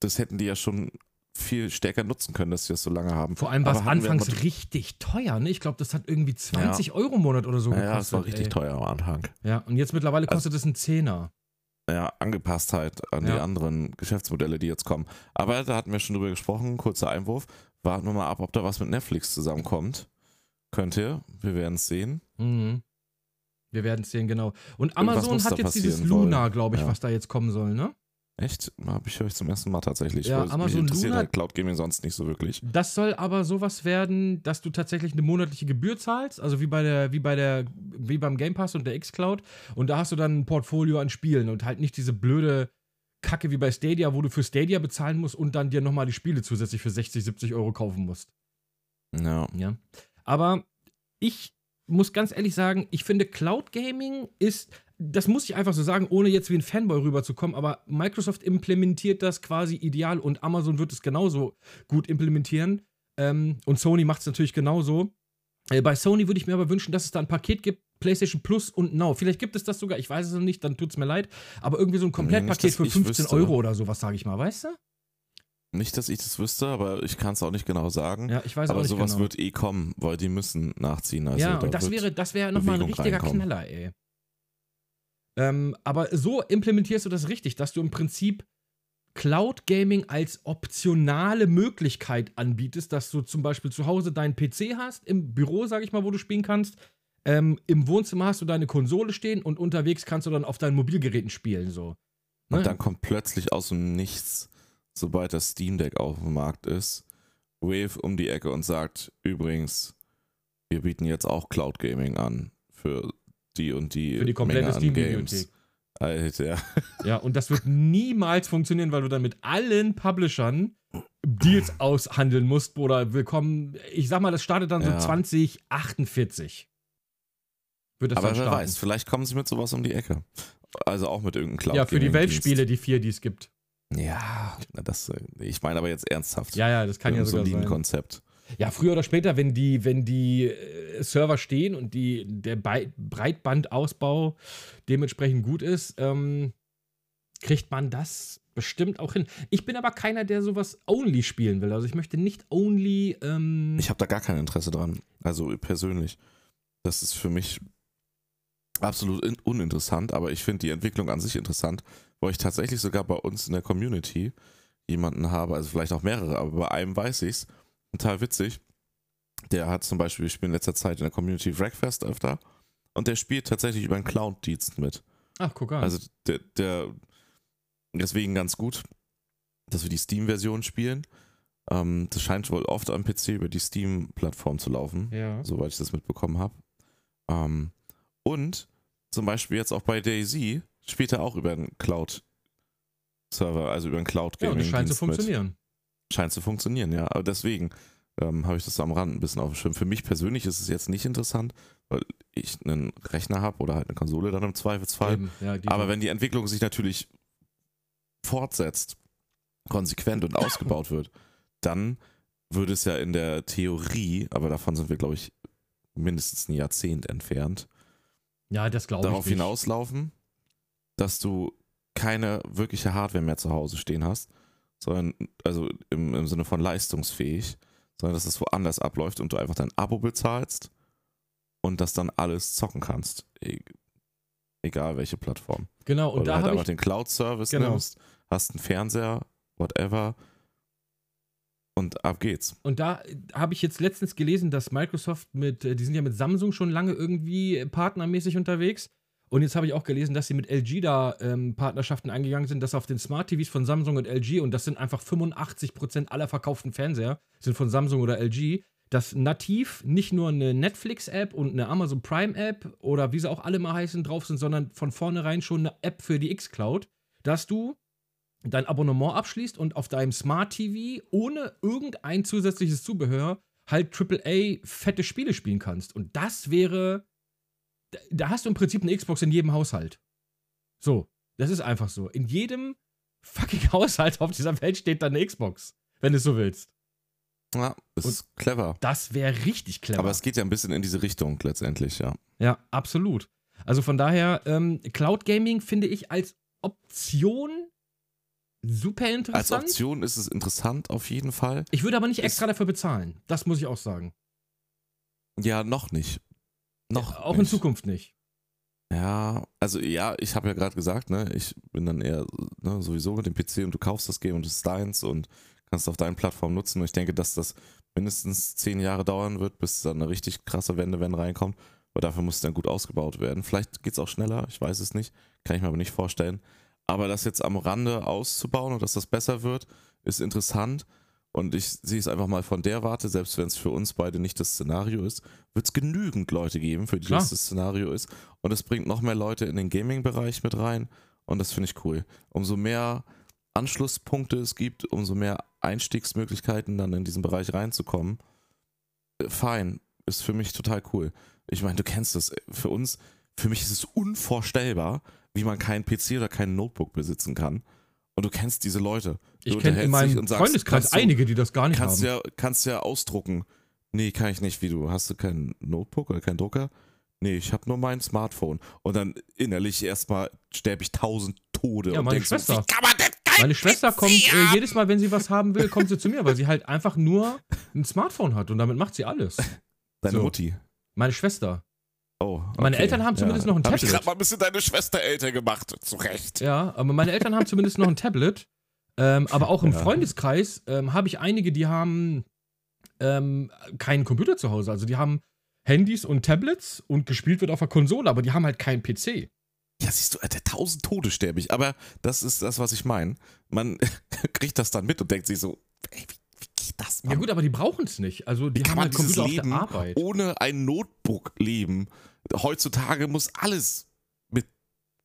das hätten die ja schon viel stärker nutzen können, dass sie das so lange haben. Vor allem war es anfangs richtig teuer, ne? Ich glaube, das hat irgendwie 20 Euro im Monat oder so Ja, gekostet. ja, das war richtig ey. teuer am Anfang. Ja, und jetzt mittlerweile kostet es einen Zehner. Ja, Angepasstheit an die Ja. anderen Geschäftsmodelle, die jetzt kommen. Aber da hatten wir schon drüber gesprochen, kurzer Einwurf. Warten wir mal ab, ob da was mit Netflix zusammenkommt. Könnte, wir werden es sehen. Mhm. Wir werden es sehen, genau. Und Amazon hat jetzt dieses Luna, glaube ich, Ja. was da jetzt kommen soll, ne? Echt? Habe ich ich zum ersten Mal tatsächlich. Ja, Weil Amazon mich interessiert Luna- halt Cloud Gaming sonst nicht so wirklich. Das soll aber sowas werden, dass du tatsächlich eine monatliche Gebühr zahlst, also wie bei der, wie bei der, wie beim Game Pass und der X-Cloud. Und da hast du dann ein Portfolio an Spielen und halt nicht diese blöde Kacke wie bei Stadia, wo du für Stadia bezahlen musst und dann dir nochmal die Spiele zusätzlich für 60, 70 Euro kaufen musst. Ja. Ja. Aber ich muss ganz ehrlich sagen, ich finde Cloud Gaming ist, das muss ich einfach so sagen, ohne jetzt wie ein Fanboy rüberzukommen, aber Microsoft implementiert das quasi ideal und Amazon wird es genauso gut implementieren. Ähm, und Sony macht es natürlich genauso. Äh, bei Sony würde ich mir aber wünschen, dass es da ein Paket gibt, PlayStation Plus und Now. Vielleicht gibt es das sogar, ich weiß es noch nicht, dann tut es mir leid. Aber irgendwie so ein Komplettpaket dass für ich 15 wüsste. Euro oder sowas, sage ich mal, weißt du? Nicht, dass ich das wüsste, aber ich kann es auch nicht genau sagen. Ja, ich weiß aber auch nicht sowas genau. wird eh kommen, weil die müssen nachziehen. Also ja, da und das wäre, das wäre nochmal ein richtiger reinkommen. Knaller, ey. Ähm, aber so implementierst du das richtig, dass du im Prinzip Cloud Gaming als optionale Möglichkeit anbietest, dass du zum Beispiel zu Hause deinen PC hast, im Büro, sag ich mal, wo du spielen kannst. Ähm, Im Wohnzimmer hast du deine Konsole stehen und unterwegs kannst du dann auf deinen Mobilgeräten spielen, so. Ne? Und dann kommt plötzlich aus dem Nichts, sobald das Steam Deck auf dem Markt ist, Wave um die Ecke und sagt, übrigens, wir bieten jetzt auch Cloud Gaming an für die und die Für die komplette Steam-Bibliothek. Games. Alter, ja. Ja, und das wird niemals funktionieren, weil du dann mit allen Publishern Deals aushandeln musst, Bruder. Willkommen. Ich sag mal, das startet dann Ja. so 2048. Wird das Aber wer weiß, vielleicht kommen sie mit sowas um die Ecke. Also auch mit irgendeinem Cloud ja, für die. Weltspiele, die vier, die es gibt. Ja, das, äh, ich meine aber jetzt ernsthaft. Ja, ja, das kann ja sogar sein. Konzept. Ja, früher oder später, wenn die, wenn die äh, Server stehen und die, der Breitbandausbau dementsprechend gut ist, ähm, kriegt man das bestimmt auch hin. Ich bin aber keiner, der sowas only spielen will. Also ich möchte nicht only. Ähm, Ich habe da gar kein Interesse dran. Also persönlich. Das ist für mich absolut in- uninteressant, aber ich finde die Entwicklung an sich interessant, wo ich tatsächlich sogar bei uns in der Community jemanden habe, also vielleicht auch mehrere, aber bei einem weiß ich's. Total witzig. Der hat zum Beispiel, wir spielen in letzter Zeit in der Community Wreckfest öfter und der spielt tatsächlich über einen Cloud-Dienst mit. Ach, guck an. Also der, der deswegen ganz gut, dass wir die Steam-Version spielen. Ähm, das scheint wohl oft am PC über die Steam-Plattform zu laufen, ja. soweit ich das mitbekommen habe. Ähm, und zum Beispiel jetzt auch bei Daisy spielt er auch über einen Cloud-Server, also über einen cloud Ja, es scheint zu funktionieren. Scheint zu funktionieren, ja. Aber deswegen ähm, habe ich das am Rand ein bisschen auf dem Schirm. Für mich persönlich ist es jetzt nicht interessant, weil ich einen Rechner habe oder halt eine Konsole dann im Zweifelsfall. Ja, Aber wenn die Entwicklung sich natürlich fortsetzt, konsequent und ausgebaut wird, dann würde es ja in der Theorie, aber davon sind wir, glaube ich, mindestens ein Jahrzehnt entfernt, ja, das glaube ich darauf hinauslaufen, dass du keine wirkliche Hardware mehr zu Hause stehen hast, sondern, also im, im Sinne von leistungsfähig, sondern dass es woanders abläuft und du einfach dein Abo bezahlst und das dann alles zocken kannst. E egal welche Plattform. Genau, und Oder da halt habe einfach den Cloud-Service Genau. nimmst, hast einen Fernseher, whatever, und ab geht's. und da habe ich jetzt letztens gelesen, dass Microsoft mit, äh, die sind ja mit Samsung schon lange irgendwie partnermäßig unterwegs. Und jetzt habe ich auch gelesen, dass sie mit LG da ähm, Partnerschaften eingegangen sind, dass auf den Smart TVs von Samsung und LG, und das sind einfach 85% aller verkauften Fernseher, sind von Samsung oder LG, dass nativ nicht nur eine Netflix-App und eine Amazon Prime-App oder wie sie auch alle mal heißen drauf sind, sondern von vornherein schon eine App für die X-Cloud, dass du dein Abonnement abschließt und auf deinem Smart TV ohne irgendein zusätzliches Zubehör halt AAA fette Spiele spielen kannst. Und das wäre. Da- Da hast du im Prinzip eine Xbox in jedem Haushalt. So, das ist einfach so. In jedem fucking Haushalt auf dieser Welt steht da eine Xbox, wenn du es so willst. Ja, das Und- ist clever. Das wäre richtig clever. Aber es geht ja ein bisschen in diese Richtung letztendlich, ja. Ja, absolut. Also von daher, ähm, Cloud Gaming finde ich als Option super Als interessant. Option ist es interessant auf jeden Fall. Ich würde aber nicht Ist- extra dafür bezahlen. Das muss ich auch sagen. Ja, noch nicht. Noch auch in nicht. Zukunft nicht. Ja, also ja, ich habe ja gerade gesagt, ne, ich bin dann eher ne, sowieso mit dem PC und du kaufst das Game und es ist deins und kannst es auf deinen Plattform nutzen. Und ich denke, dass das mindestens zehn Jahre dauern wird, bis dann eine richtig krasse Wende, wenn reinkommt. weil dafür muss es dann gut ausgebaut werden. Vielleicht geht es auch schneller, ich weiß es nicht, kann ich mir aber nicht vorstellen. Aber das jetzt am Rande auszubauen und dass das besser wird, ist interessant. Und ich sehe es einfach mal von der Warte, selbst wenn es für uns beide nicht das Szenario ist, wird es genügend Leute geben, für die Klar. das das Szenario ist. Und es bringt noch mehr Leute in den Gaming-Bereich mit rein. Und das finde ich cool. Umso mehr Anschlusspunkte es gibt, umso mehr Einstiegsmöglichkeiten dann in diesen Bereich reinzukommen. äh, Fein, ist für mich total cool. Ich meine, du kennst das. Für uns, für mich ist es unvorstellbar, wie man keinen PC oder kein Notebook besitzen kann. Und du kennst diese Leute. Du Ich kenne in meinem und sagst, Freundeskreis du- einige, die das gar nicht kannst haben. ja, kannst ja ausdrucken. Nee, kann ich nicht. Wie du? Hast du kein Notebook oder kein Drucker? Nee, ich habe nur mein Smartphone. Und dann innerlich erstmal sterbe ich tausend Tode. Ja, und meine so, Schwester. wie kann man denn Meine Schwester kommt äh, jedes Mal, wenn sie was haben will, kommt sie zu mir, weil sie halt einfach nur ein Smartphone hat und damit macht sie alles. Deine so. Mutti. Meine Schwester. Oh, Meine okay. Eltern haben zumindest noch ein Hab ich Tablet. gerade mal ein bisschen deine Schwester älter gemacht. Zu Recht. Ja, aber meine Eltern haben zumindest noch ein Tablet. Ähm, aber auch im Ja. Freundeskreis ähm, habe ich einige, die haben ähm, keinen Computer zu Hause. Also die haben Handys und Tablets und gespielt wird auf der Konsole, aber die haben halt keinen PC. Ja, siehst du, Alter, tausend Tode sterbe ich. Aber das ist das, was ich meine. Man kriegt das dann mit und denkt sich so, ey, wie, geht das, Mann? Ja gut, aber die brauchen es nicht. Also die Wie kann haben man halt dieses Leben ohne ein Notebook leben? Heutzutage muss alles mit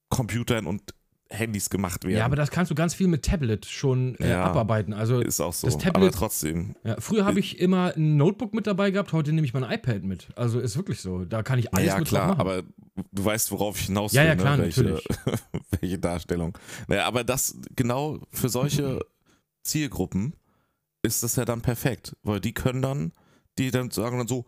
Computern und Handys gemacht werden. Ja, aber das kannst du ganz viel mit Tablet schon äh, Ja. abarbeiten. Also ist auch so. das aber Tablet- trotzdem. ja, früher habe ich immer ein Notebook mit dabei gehabt, heute nehme ich mein iPad mit. Also ist wirklich so. Da kann ich alles ja, mit klar, machen. aber du weißt, worauf ich hinaus will, Ja, ja, klar, ne? welche, natürlich. welche Darstellung. Naja, aber das genau für solche Zielgruppen ist das ja dann perfekt, weil die können dann, die dann sagen dann so,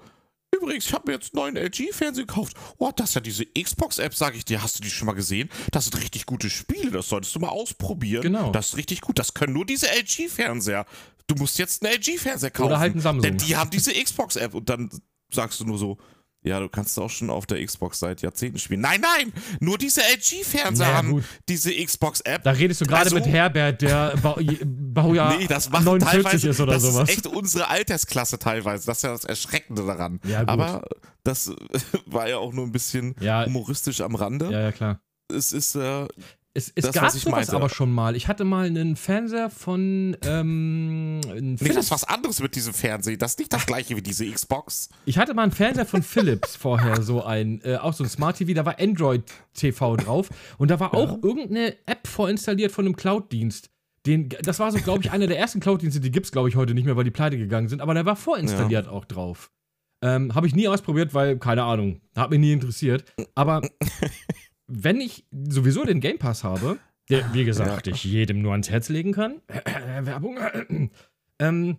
übrigens, ich habe mir jetzt einen neuen LG-Fernseher gekauft. Oh, das ist ja diese Xbox-App, sage ich dir. Hast du die schon mal gesehen? Das sind richtig gute Spiele, das solltest du mal ausprobieren. Genau. Das ist richtig gut. Das können nur diese LG-Fernseher. Du musst jetzt einen LG-Fernseher kaufen. Oder halt einen Samsung. Denn die haben diese Xbox-App und dann sagst du nur so, ja, du kannst auch schon auf der Xbox seit Jahrzehnten spielen. Nein, nein, nur diese LG-Fernseher Naja, haben gut. diese Xbox-App. Da redest du gerade Also- mit Herbert, der Bau, Baujahr Nee, das macht 49 teilweise, ist oder das sowas. ist echt unsere Altersklasse teilweise. Das ist ja das Erschreckende daran. Ja, gut. Aber das war ja auch nur ein bisschen Ja. humoristisch am Rande. ja, ja, klar. Es ist, äh, Es, es Das, gab was ich sowas meinte. aber schon mal. Ich hatte mal einen Fernseher von ähm, nee, das ist was anderes mit diesem Fernsehen. Das ist nicht das gleiche wie diese Xbox. Ich hatte mal einen Fernseher von Philips vorher, so ein, äh, auch so ein Smart TV, da war Android TV drauf und da war auch irgendeine App vorinstalliert von einem Cloud-Dienst. Den, das war so, glaube ich, einer der ersten Cloud-Dienste, die gibt es, glaube ich, heute nicht mehr, weil die pleite gegangen sind, aber der war vorinstalliert auch drauf. Ähm, Habe ich nie ausprobiert, weil, keine Ahnung, hat mich nie interessiert. Aber wenn ich sowieso den Game Pass habe, der, wie gesagt, ich jedem nur ans Herz legen kann, Werbung, ähm,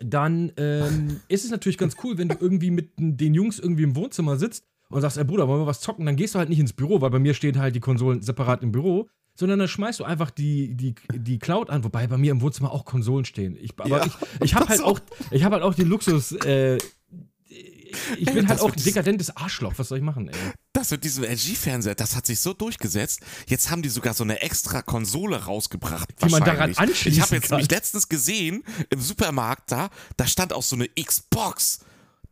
dann ähm, ist es natürlich ganz cool, wenn du irgendwie mit den Jungs irgendwie im Wohnzimmer sitzt und sagst, ey Bruder, wollen wir was zocken? Dann gehst du halt nicht ins Büro, weil bei mir stehen halt die Konsolen separat im Büro, sondern dann schmeißt du einfach die, die, die Cloud an, wobei bei mir im Wohnzimmer auch Konsolen stehen. Ich, aber Ja, ich, ich habe halt auch, ich habe halt auch den Luxus, äh, ich bin Ey, halt das auch dekadentes Arschloch, was soll ich machen, ey? Das mit diesem LG-Fernseher, das hat sich so durchgesetzt. Jetzt haben die sogar so eine extra Konsole rausgebracht. Die man daran anschließen Ich habe jetzt kann. nämlich letztens gesehen im Supermarkt da, da stand auch so eine Xbox.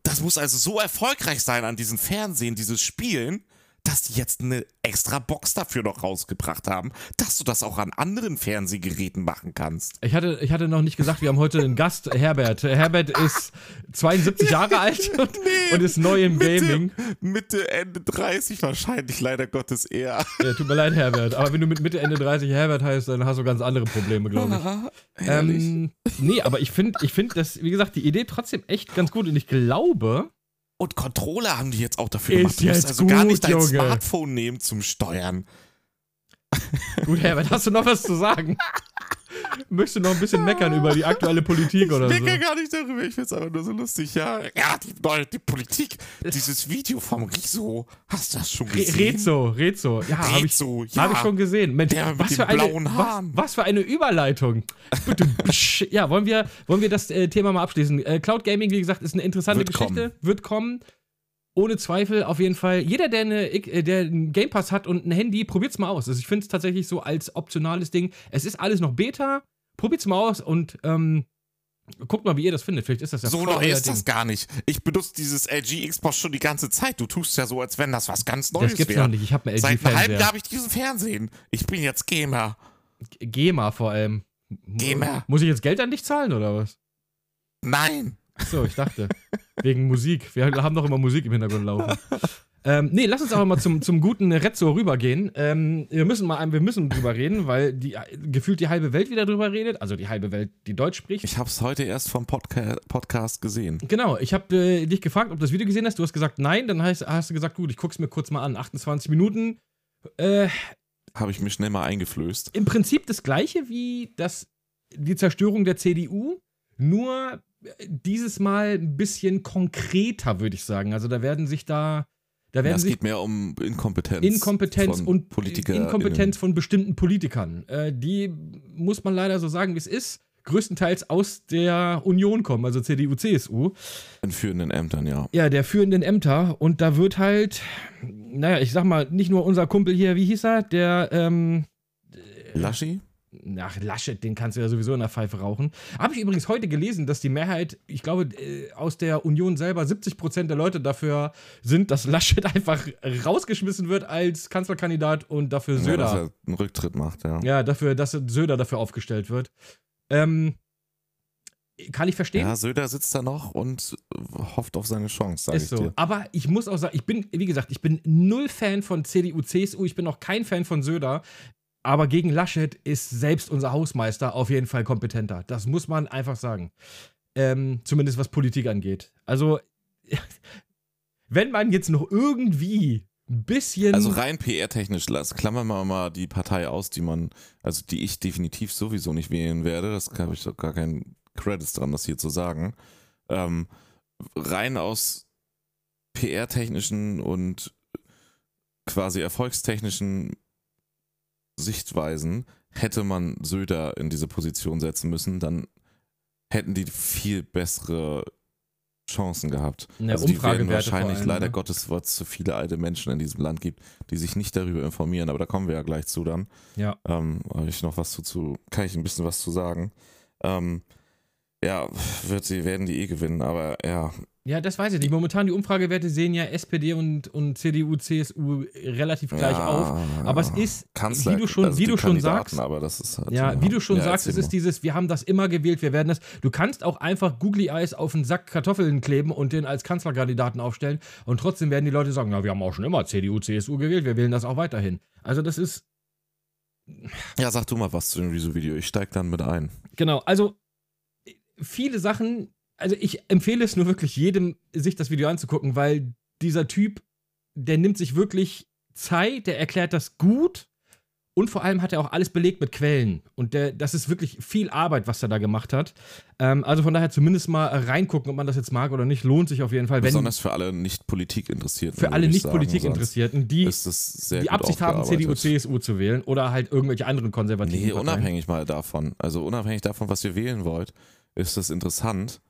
Das muss also so erfolgreich sein an diesen Fernsehen, dieses Spielen, dass die jetzt eine extra Box dafür noch rausgebracht haben, dass du das auch an anderen Fernsehgeräten machen kannst. Ich hatte, ich hatte noch nicht gesagt, wir haben heute einen Gast, Herbert. Herbert ist 72 Jahre alt und, und ist neu im Gaming. Mitte, Ende 30 wahrscheinlich, leider Gottes eher. Ja, tut mir leid, Herbert. Aber wenn du mit Mitte, Ende 30 Herbert heißt, dann hast du ganz andere Probleme, glaube ich. Herrlich. Ähm, nee, aber ich finde, ich find das, wie gesagt, die Idee trotzdem echt ganz gut. Und ich glaube, Und Controller haben die jetzt auch dafür Ist gemacht. Du musst also gar gut, nicht dein Junge. Smartphone nehmen zum Steuern. gut, Herbert, hast du noch was zu sagen? Möchtest du noch ein bisschen meckern über die aktuelle Politik oder ich so? denke gar nicht darüber, ich finde es einfach nur so lustig. Ja, ja die, neue- die Politik, dieses Video vom Riso, hast du das schon Re gesehen? Rezo, Rezo. Ja, habe ich, ja. Hab ich schon gesehen. Mensch, Der mit was, für eine, blauen Haaren. was, was für eine Überleitung. ja, wollen wir, wollen wir das äh, Thema mal abschließen? Äh, Cloud Gaming, wie gesagt, ist eine interessante Wird Geschichte. Wird kommen. Ohne Zweifel, auf jeden Fall. Jeder, der, eine, äh, der einen Game Pass hat und ein Handy, probiert's mal aus. Also ich finde es tatsächlich so als optionales Ding. Es ist alles noch Beta. Probiert's mal aus und ähm, Guckt mal, wie ihr das findet. Vielleicht ist das ja so neu ist das Ding. gar nicht. Ich benutze dieses LG Xbox schon die ganze Zeit. Du tust ja so, als wenn das was ganz Neues Das gibt's wäre. noch nicht. Ich habe einen Seit einem halben. Jahr habe ich diesen Fernsehen. Ich bin jetzt Gamer. GEMA vor allem. GEMA. Muss ich jetzt Geld an dich zahlen oder was? Nein. Achso, ich dachte. Wegen Musik. Wir haben doch immer Musik im Hintergrund laufen. Ähm, nee, lass uns aber mal zum, zum guten Rezzo rübergehen. Ähm, wir müssen mal wir müssen drüber reden, weil die, gefühlt die halbe Welt wieder drüber redet. Also die halbe Welt, die Deutsch spricht. Ich habe es heute erst vom Podca Podcast gesehen. Genau, ich habe äh, dich gefragt, ob du das Video gesehen hast. Du hast gesagt nein. Dann hast, hast du gesagt, gut, ich guck's mir kurz mal an. 28 Minuten. Äh, Habe ich mir schnell mal eingeflößt. im Prinzip das gleiche wie das, die Zerstörung der CDU, nur dieses Mal ein bisschen konkreter, würde ich sagen. Also da werden sich da, da Ja, werden es sich geht mehr um Inkompetenz. Inkompetenz und PolitikerInnen. Inkompetenz von bestimmten Politikern. Äh, die muss man leider so sagen, wie es ist. Größtenteils aus der Union kommen, also CDU, CSU. in führenden Ämtern, ja. Ja, der führenden Ämter. Und da wird halt, naja, ich sag mal, nicht nur unser Kumpel hier, wie hieß er? Der, ähm, Laschi? Ach, Laschet, den kannst du ja sowieso in der Pfeife rauchen. Habe ich übrigens heute gelesen, dass die Mehrheit, ich glaube, äh, aus der Union selber 70% der Leute dafür sind, dass Laschet einfach rausgeschmissen wird als Kanzlerkandidat und dafür Ja, Söder. dass er einen Rücktritt macht, ja. Ja, dafür, dass Söder dafür aufgestellt wird. Ähm, kann ich verstehen. Ja, Söder sitzt da noch und hofft auf seine Chance, sag ist ich so. dir. Aber ich muss auch sagen, ich bin, wie gesagt, ich bin null Fan von CDU, CSU, ich bin auch kein Fan von Söder. Aber gegen Laschet ist selbst unser Hausmeister auf jeden Fall kompetenter. Das muss man einfach sagen. Ähm, zumindest was Politik angeht. Also, wenn man jetzt noch irgendwie ein bisschen. Also rein PR-technisch, klammern wir mal die Partei aus, die man, also die ich definitiv sowieso nicht wählen werde. Das habe ich doch gar keinen Credits dran, das hier zu sagen. Ähm, rein aus PR-technischen und quasi erfolgstechnischen Sichtweisen hätte man Söder in diese Position setzen müssen, dann hätten die viel bessere Chancen gehabt. Ja, also die werden wahrscheinlich allem, leider ne? Gottes, weil es zu viele alte Menschen in diesem Land gibt, die sich nicht darüber informieren, aber da kommen wir ja gleich zu dann. Ja. Ähm, habe ich noch was zu, zu, kann ich ein bisschen was zu sagen. Ähm, ja, wird sie, werden die eh gewinnen, aber ja, Ja, das weiß ich nicht. Momentan die Umfragewerte sehen ja SPD und, und CDU, CSU relativ gleich ja, auf. Aber es ist, Kanzler, wie du schon, also wie du schon sagst, halt, Ja, wie du schon Ja, sagst, es ist dieses, wir haben das immer gewählt, wir werden das. Du kannst auch einfach Googly Eyes auf einen Sack Kartoffeln kleben und den als Kanzlerkandidaten aufstellen und trotzdem werden die Leute sagen, ja, wir haben auch schon immer CDU, CSU gewählt, wir wählen das auch weiterhin. Also das ist, Ja, sag du mal was zu dem Rezo-Video, ich steig dann mit ein. genau, also viele Sachen, also ich empfehle es nur wirklich jedem, sich das Video anzugucken, weil dieser Typ, der nimmt sich wirklich Zeit, der erklärt das gut und vor allem hat er auch alles belegt mit Quellen. Und der, das ist wirklich viel Arbeit, was er da gemacht hat. Ähm, also von daher zumindest mal reingucken, ob man das jetzt mag oder nicht, lohnt sich auf jeden Fall. Besonders für alle nicht Politik Interessierten. für alle würde ich nicht sagen, Politik sonst Interessierten, die die Absicht haben, CDU. CSU zu wählen oder halt irgendwelche anderen konservativen Nee, Parteien. unabhängig mal davon. Also unabhängig davon, was ihr wählen wollt, ist das interessant,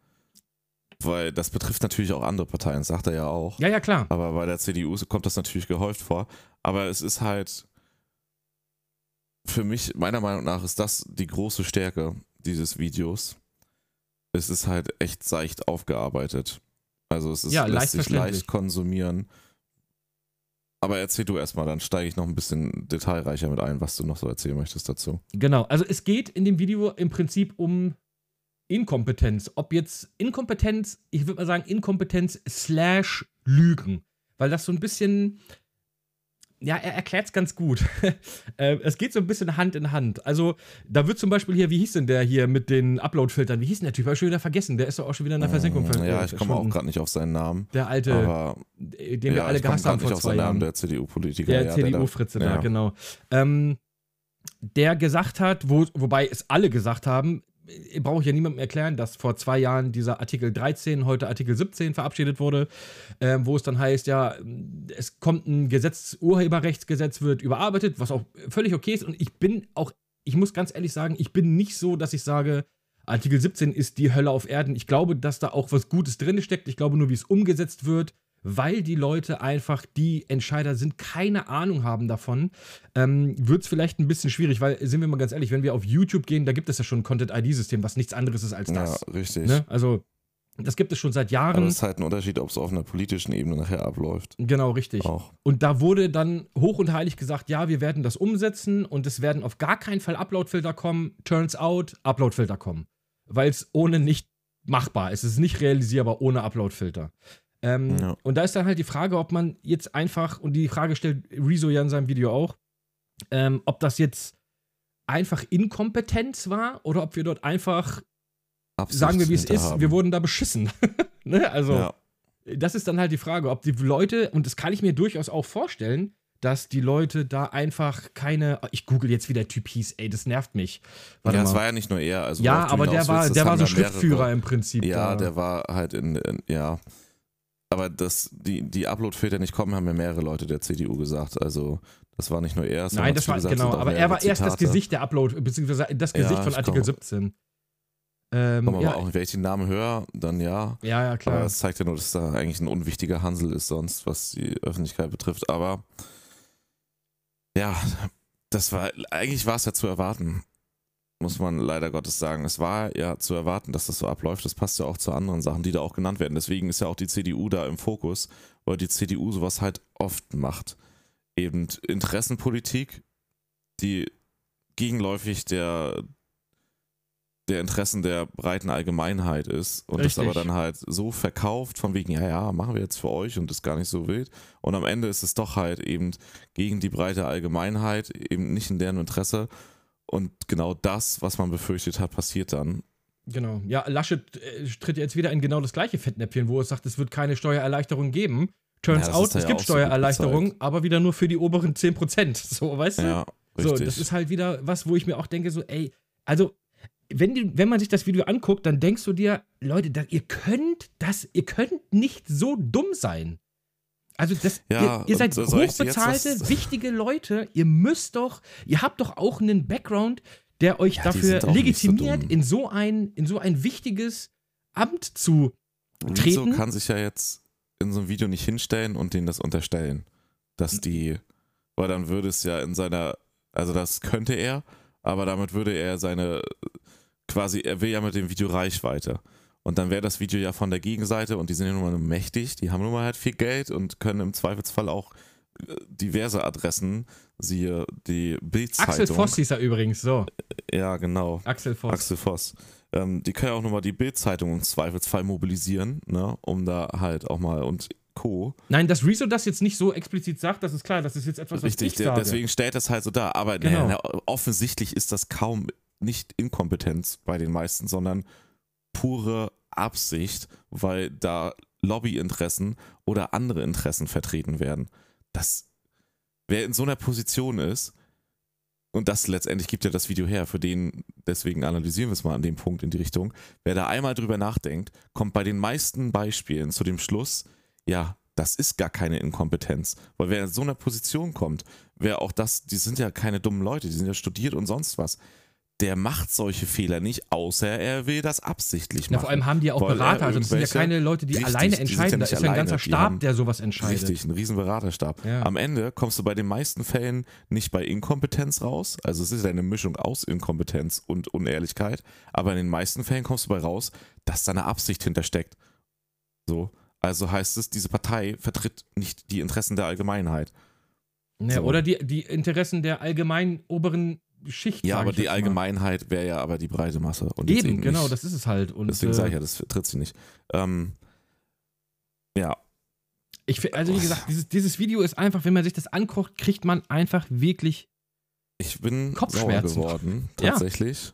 weil das betrifft natürlich auch andere Parteien, sagt er ja auch. Ja, ja, klar. Aber bei der CDU kommt das natürlich gehäuft vor. Aber es ist halt, für mich, meiner Meinung nach, ist das die große Stärke dieses Videos. Es ist halt echt seicht aufgearbeitet. Also es ist, Ja, leicht lässt sich leicht konsumieren. Aber erzähl du erstmal, dann steige ich noch ein bisschen detailreicher mit ein, was du noch so erzählen möchtest dazu. Genau, also es geht in dem Video im Prinzip um Inkompetenz. Ob jetzt Inkompetenz, ich würde mal sagen Inkompetenz slash Lügen. Weil das so ein bisschen, ja, er erklärt es ganz gut. äh, es geht so ein bisschen Hand in Hand. Also da wird zum Beispiel hier, wie hieß denn der hier mit den Upload-Filtern? Wie hieß denn der Typ? Hab ich schon wieder vergessen. Der ist doch auch schon wieder in der Versenkung. ver- Mm, Ja, ich komme auch gerade nicht auf seinen Namen. Der alte, Aber den wir ja, alle ich komme gehasst haben vor auf zwei seinen Namen, Jahren. der CDU-Politiker. Der ja, CDU-Fritze da, ja. genau. Ähm, der gesagt hat, wo, wobei es alle gesagt haben, brauche ich ja niemandem erklären, dass vor zwei Jahren dieser Artikel 13, heute Artikel 17 verabschiedet wurde, ähm, wo es dann heißt, ja, es kommt ein Gesetz, Urheberrechtsgesetz wird überarbeitet, was auch völlig okay ist. Und ich bin auch, ich muss ganz ehrlich sagen, ich bin nicht so, dass ich sage, Artikel 17 ist die Hölle auf Erden. Ich glaube, dass da auch was Gutes drin steckt. Ich glaube nur, wie es umgesetzt wird, weil die Leute einfach, die Entscheider sind, keine Ahnung haben davon, ähm, wird es vielleicht ein bisschen schwierig, weil, sind wir mal ganz ehrlich, wenn wir auf YouTube gehen, da gibt es ja schon ein Content-ID-System, was nichts anderes ist als das. Ja, richtig. Ne? Also, das gibt es schon seit Aber Jahren. es ist halt ein Unterschied, ob es auf einer politischen Ebene nachher abläuft. Genau, richtig. Auch. Und da wurde dann hoch und heilig gesagt, ja, wir werden das umsetzen und es werden auf gar keinen Fall Uploadfilter kommen. Turns out, Uploadfilter kommen. Weil es ohne nicht machbar ist. Es ist nicht realisierbar ohne Uploadfilter. Ähm, Ja. Und da ist dann halt die Frage, ob man jetzt einfach, und die Frage stellt Rezo ja in seinem Video auch, ähm, ob das jetzt einfach Inkompetenz war oder ob wir dort einfach, Absicht sagen wir wie es ist, haben. wir wurden da beschissen. ne? Also, Ja. das ist dann halt die Frage, ob die Leute, und das kann ich mir durchaus auch vorstellen, dass die Leute da einfach keine. Ich google jetzt, wie der Typ hieß, ey, das nervt mich. Warte ja, mal. war ja nicht nur er. Also ja, aber der war, das der war so Schriftführer im Prinzip. Ja, da. der war halt in, in ja. Aber dass die, die Upload-Filter nicht kommen, haben mir mehrere Leute der CDU gesagt. Also, das war nicht nur er. Nein, das war, gesagt, genau, aber er war erst das Zitate. Gesicht der Upload, beziehungsweise das Ja, Gesicht von ich Artikel komm. 17. Ähm, Komm, aber ja, auch, wenn ich den Namen höre, dann ja. ja, ja, Aber klar. das zeigt ja nur, dass da eigentlich ein unwichtiger Hansel ist, sonst, was die Öffentlichkeit betrifft. Aber ja, das war, eigentlich war es ja zu erwarten, muss man leider Gottes sagen. Es war ja zu erwarten, dass das so abläuft. Das passt ja auch zu anderen Sachen, die da auch genannt werden. Deswegen ist ja auch die CDU da im Fokus, weil die CDU sowas halt oft macht. Eben Interessenpolitik, die gegenläufig der, der Interessen der breiten Allgemeinheit ist und das Richtig. aber dann halt so verkauft, von wegen, ja, ja, machen wir jetzt für euch und ist gar nicht so wild. Und am Ende ist es doch halt eben gegen die breite Allgemeinheit, eben nicht in deren Interesse. Und genau das, was man befürchtet hat, passiert dann. Genau. Ja, Laschet äh, tritt jetzt wieder in genau das gleiche Fettnäpfchen, wo es sagt, es wird keine Steuererleichterung geben. Turns Ja, out, es ja gibt so Steuererleichterung, gezeigt. aber wieder nur für die oberen 10%. So, weißt du? Ja, so, richtig. das ist halt wieder was, wo ich mir auch denke, so, ey, also, wenn, die, wenn man sich das Video anguckt, dann denkst du dir, Leute, da, ihr könnt das, ihr könnt nicht so dumm sein. Also, das, Ja, ihr, ihr seid hochbezahlte, wichtige Leute. Ihr müsst doch, ihr habt doch auch einen Background, der euch Ja, dafür so legitimiert, dumm. in so ein, in so ein wichtiges Amt zu treten. kann sich ja jetzt in so einem Video nicht hinstellen und denen das unterstellen, dass die, weil dann würde es ja in seiner, also das könnte er, aber damit würde er seine, quasi, er will ja mit dem Video Reichweite. Und dann wäre das Video ja von der Gegenseite und die sind ja nun mal mächtig, die haben nun mal halt viel Geld und können im Zweifelsfall auch äh, diverse Adressen, siehe die Bildzeitung. Axel Voss hieß er übrigens, so. Ja, genau. Axel Voss. Axel Voss. Ähm, die können ja auch nochmal die Bildzeitung im Zweifelsfall mobilisieren, ne, um da halt auch mal und Co. Nein, dass Rezo das jetzt nicht so explizit sagt, das ist klar, das ist jetzt etwas, was Richtig, ich sage. deswegen stellt das halt so dar. Aber Genau. naja, na, offensichtlich ist das kaum nicht Inkompetenz bei den meisten, sondern pure Absicht, weil da Lobbyinteressen oder andere Interessen vertreten werden. Das, wer in so einer Position ist, und das letztendlich gibt ja das Video her, für den, deswegen analysieren wir es mal an dem Punkt in die Richtung, wer da einmal drüber nachdenkt, kommt bei den meisten Beispielen zu dem Schluss, ja, das ist gar keine Inkompetenz. Weil wer in so einer Position kommt, wer auch das, die sind ja keine dummen Leute, die sind ja studiert und sonst was, der macht solche Fehler nicht, außer er will das absichtlich machen. vor allem haben die ja auch er Berater, also das sind ja keine Leute, die Richtig, alleine die sind ja entscheiden, da ist ja ein ganzer alleine, Stab, der sowas entscheidet. Richtig, ein riesen Beraterstab. Ja. Am Ende kommst du bei den meisten Fällen nicht bei Inkompetenz raus. Also es ist eine Mischung aus Inkompetenz und Unehrlichkeit. Aber in den meisten Fällen kommst du bei raus, dass da eine Absicht hintersteckt. So. Also heißt es, diese Partei vertritt nicht die Interessen der Allgemeinheit. Ja, So. Oder die, die Interessen der allgemeinen oberen Schicht. Ja, aber die. Allgemeinheit wäre ja aber die breite Masse. Und Eben, genau, nicht. das ist es halt. Und, Deswegen äh, sage ich ja, das vertritt sie nicht. Ähm, ja, ich, also wie gesagt, dieses, dieses Video ist einfach, wenn man sich das anguckt, kriegt man einfach wirklich. ich bin sauer Kopfschmerzen. geworden, Ja. tatsächlich.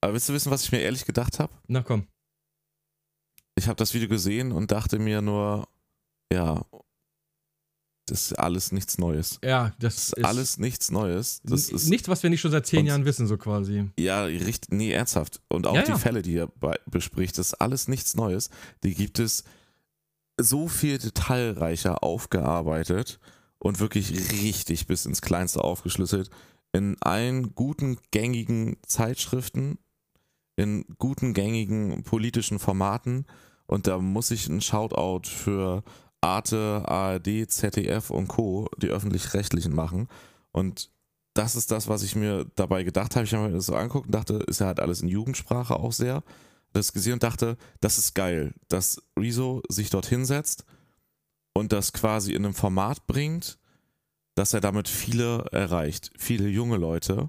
Aber willst du wissen, was ich mir ehrlich gedacht habe? Na komm. ich habe das Video gesehen und dachte mir nur, ja, ist alles nichts Neues. Ja, das, Das ist alles nichts Neues. Das ist nichts, was wir nicht schon seit zehn Jahren wissen, so quasi. ja richtig, nee, ernsthaft. Und auch Ja, die ja. Fälle, die er bei, bespricht, das ist alles nichts Neues. Die gibt es so viel detailreicher aufgearbeitet und wirklich richtig bis ins Kleinste aufgeschlüsselt in allen guten, gängigen Zeitschriften, in guten, gängigen politischen Formaten. Und da muss ich ein Shoutout für Arte, ARD, ZDF und Co., die öffentlich-rechtlichen machen. Und das ist das, was ich mir dabei gedacht habe. Ich habe mir das so angeguckt und dachte, ist ja halt alles in Jugendsprache auch sehr. Das gesehen und dachte, das ist geil, dass Rezo sich dort hinsetzt und das quasi in einem Format bringt, dass er damit viele erreicht. Viele junge Leute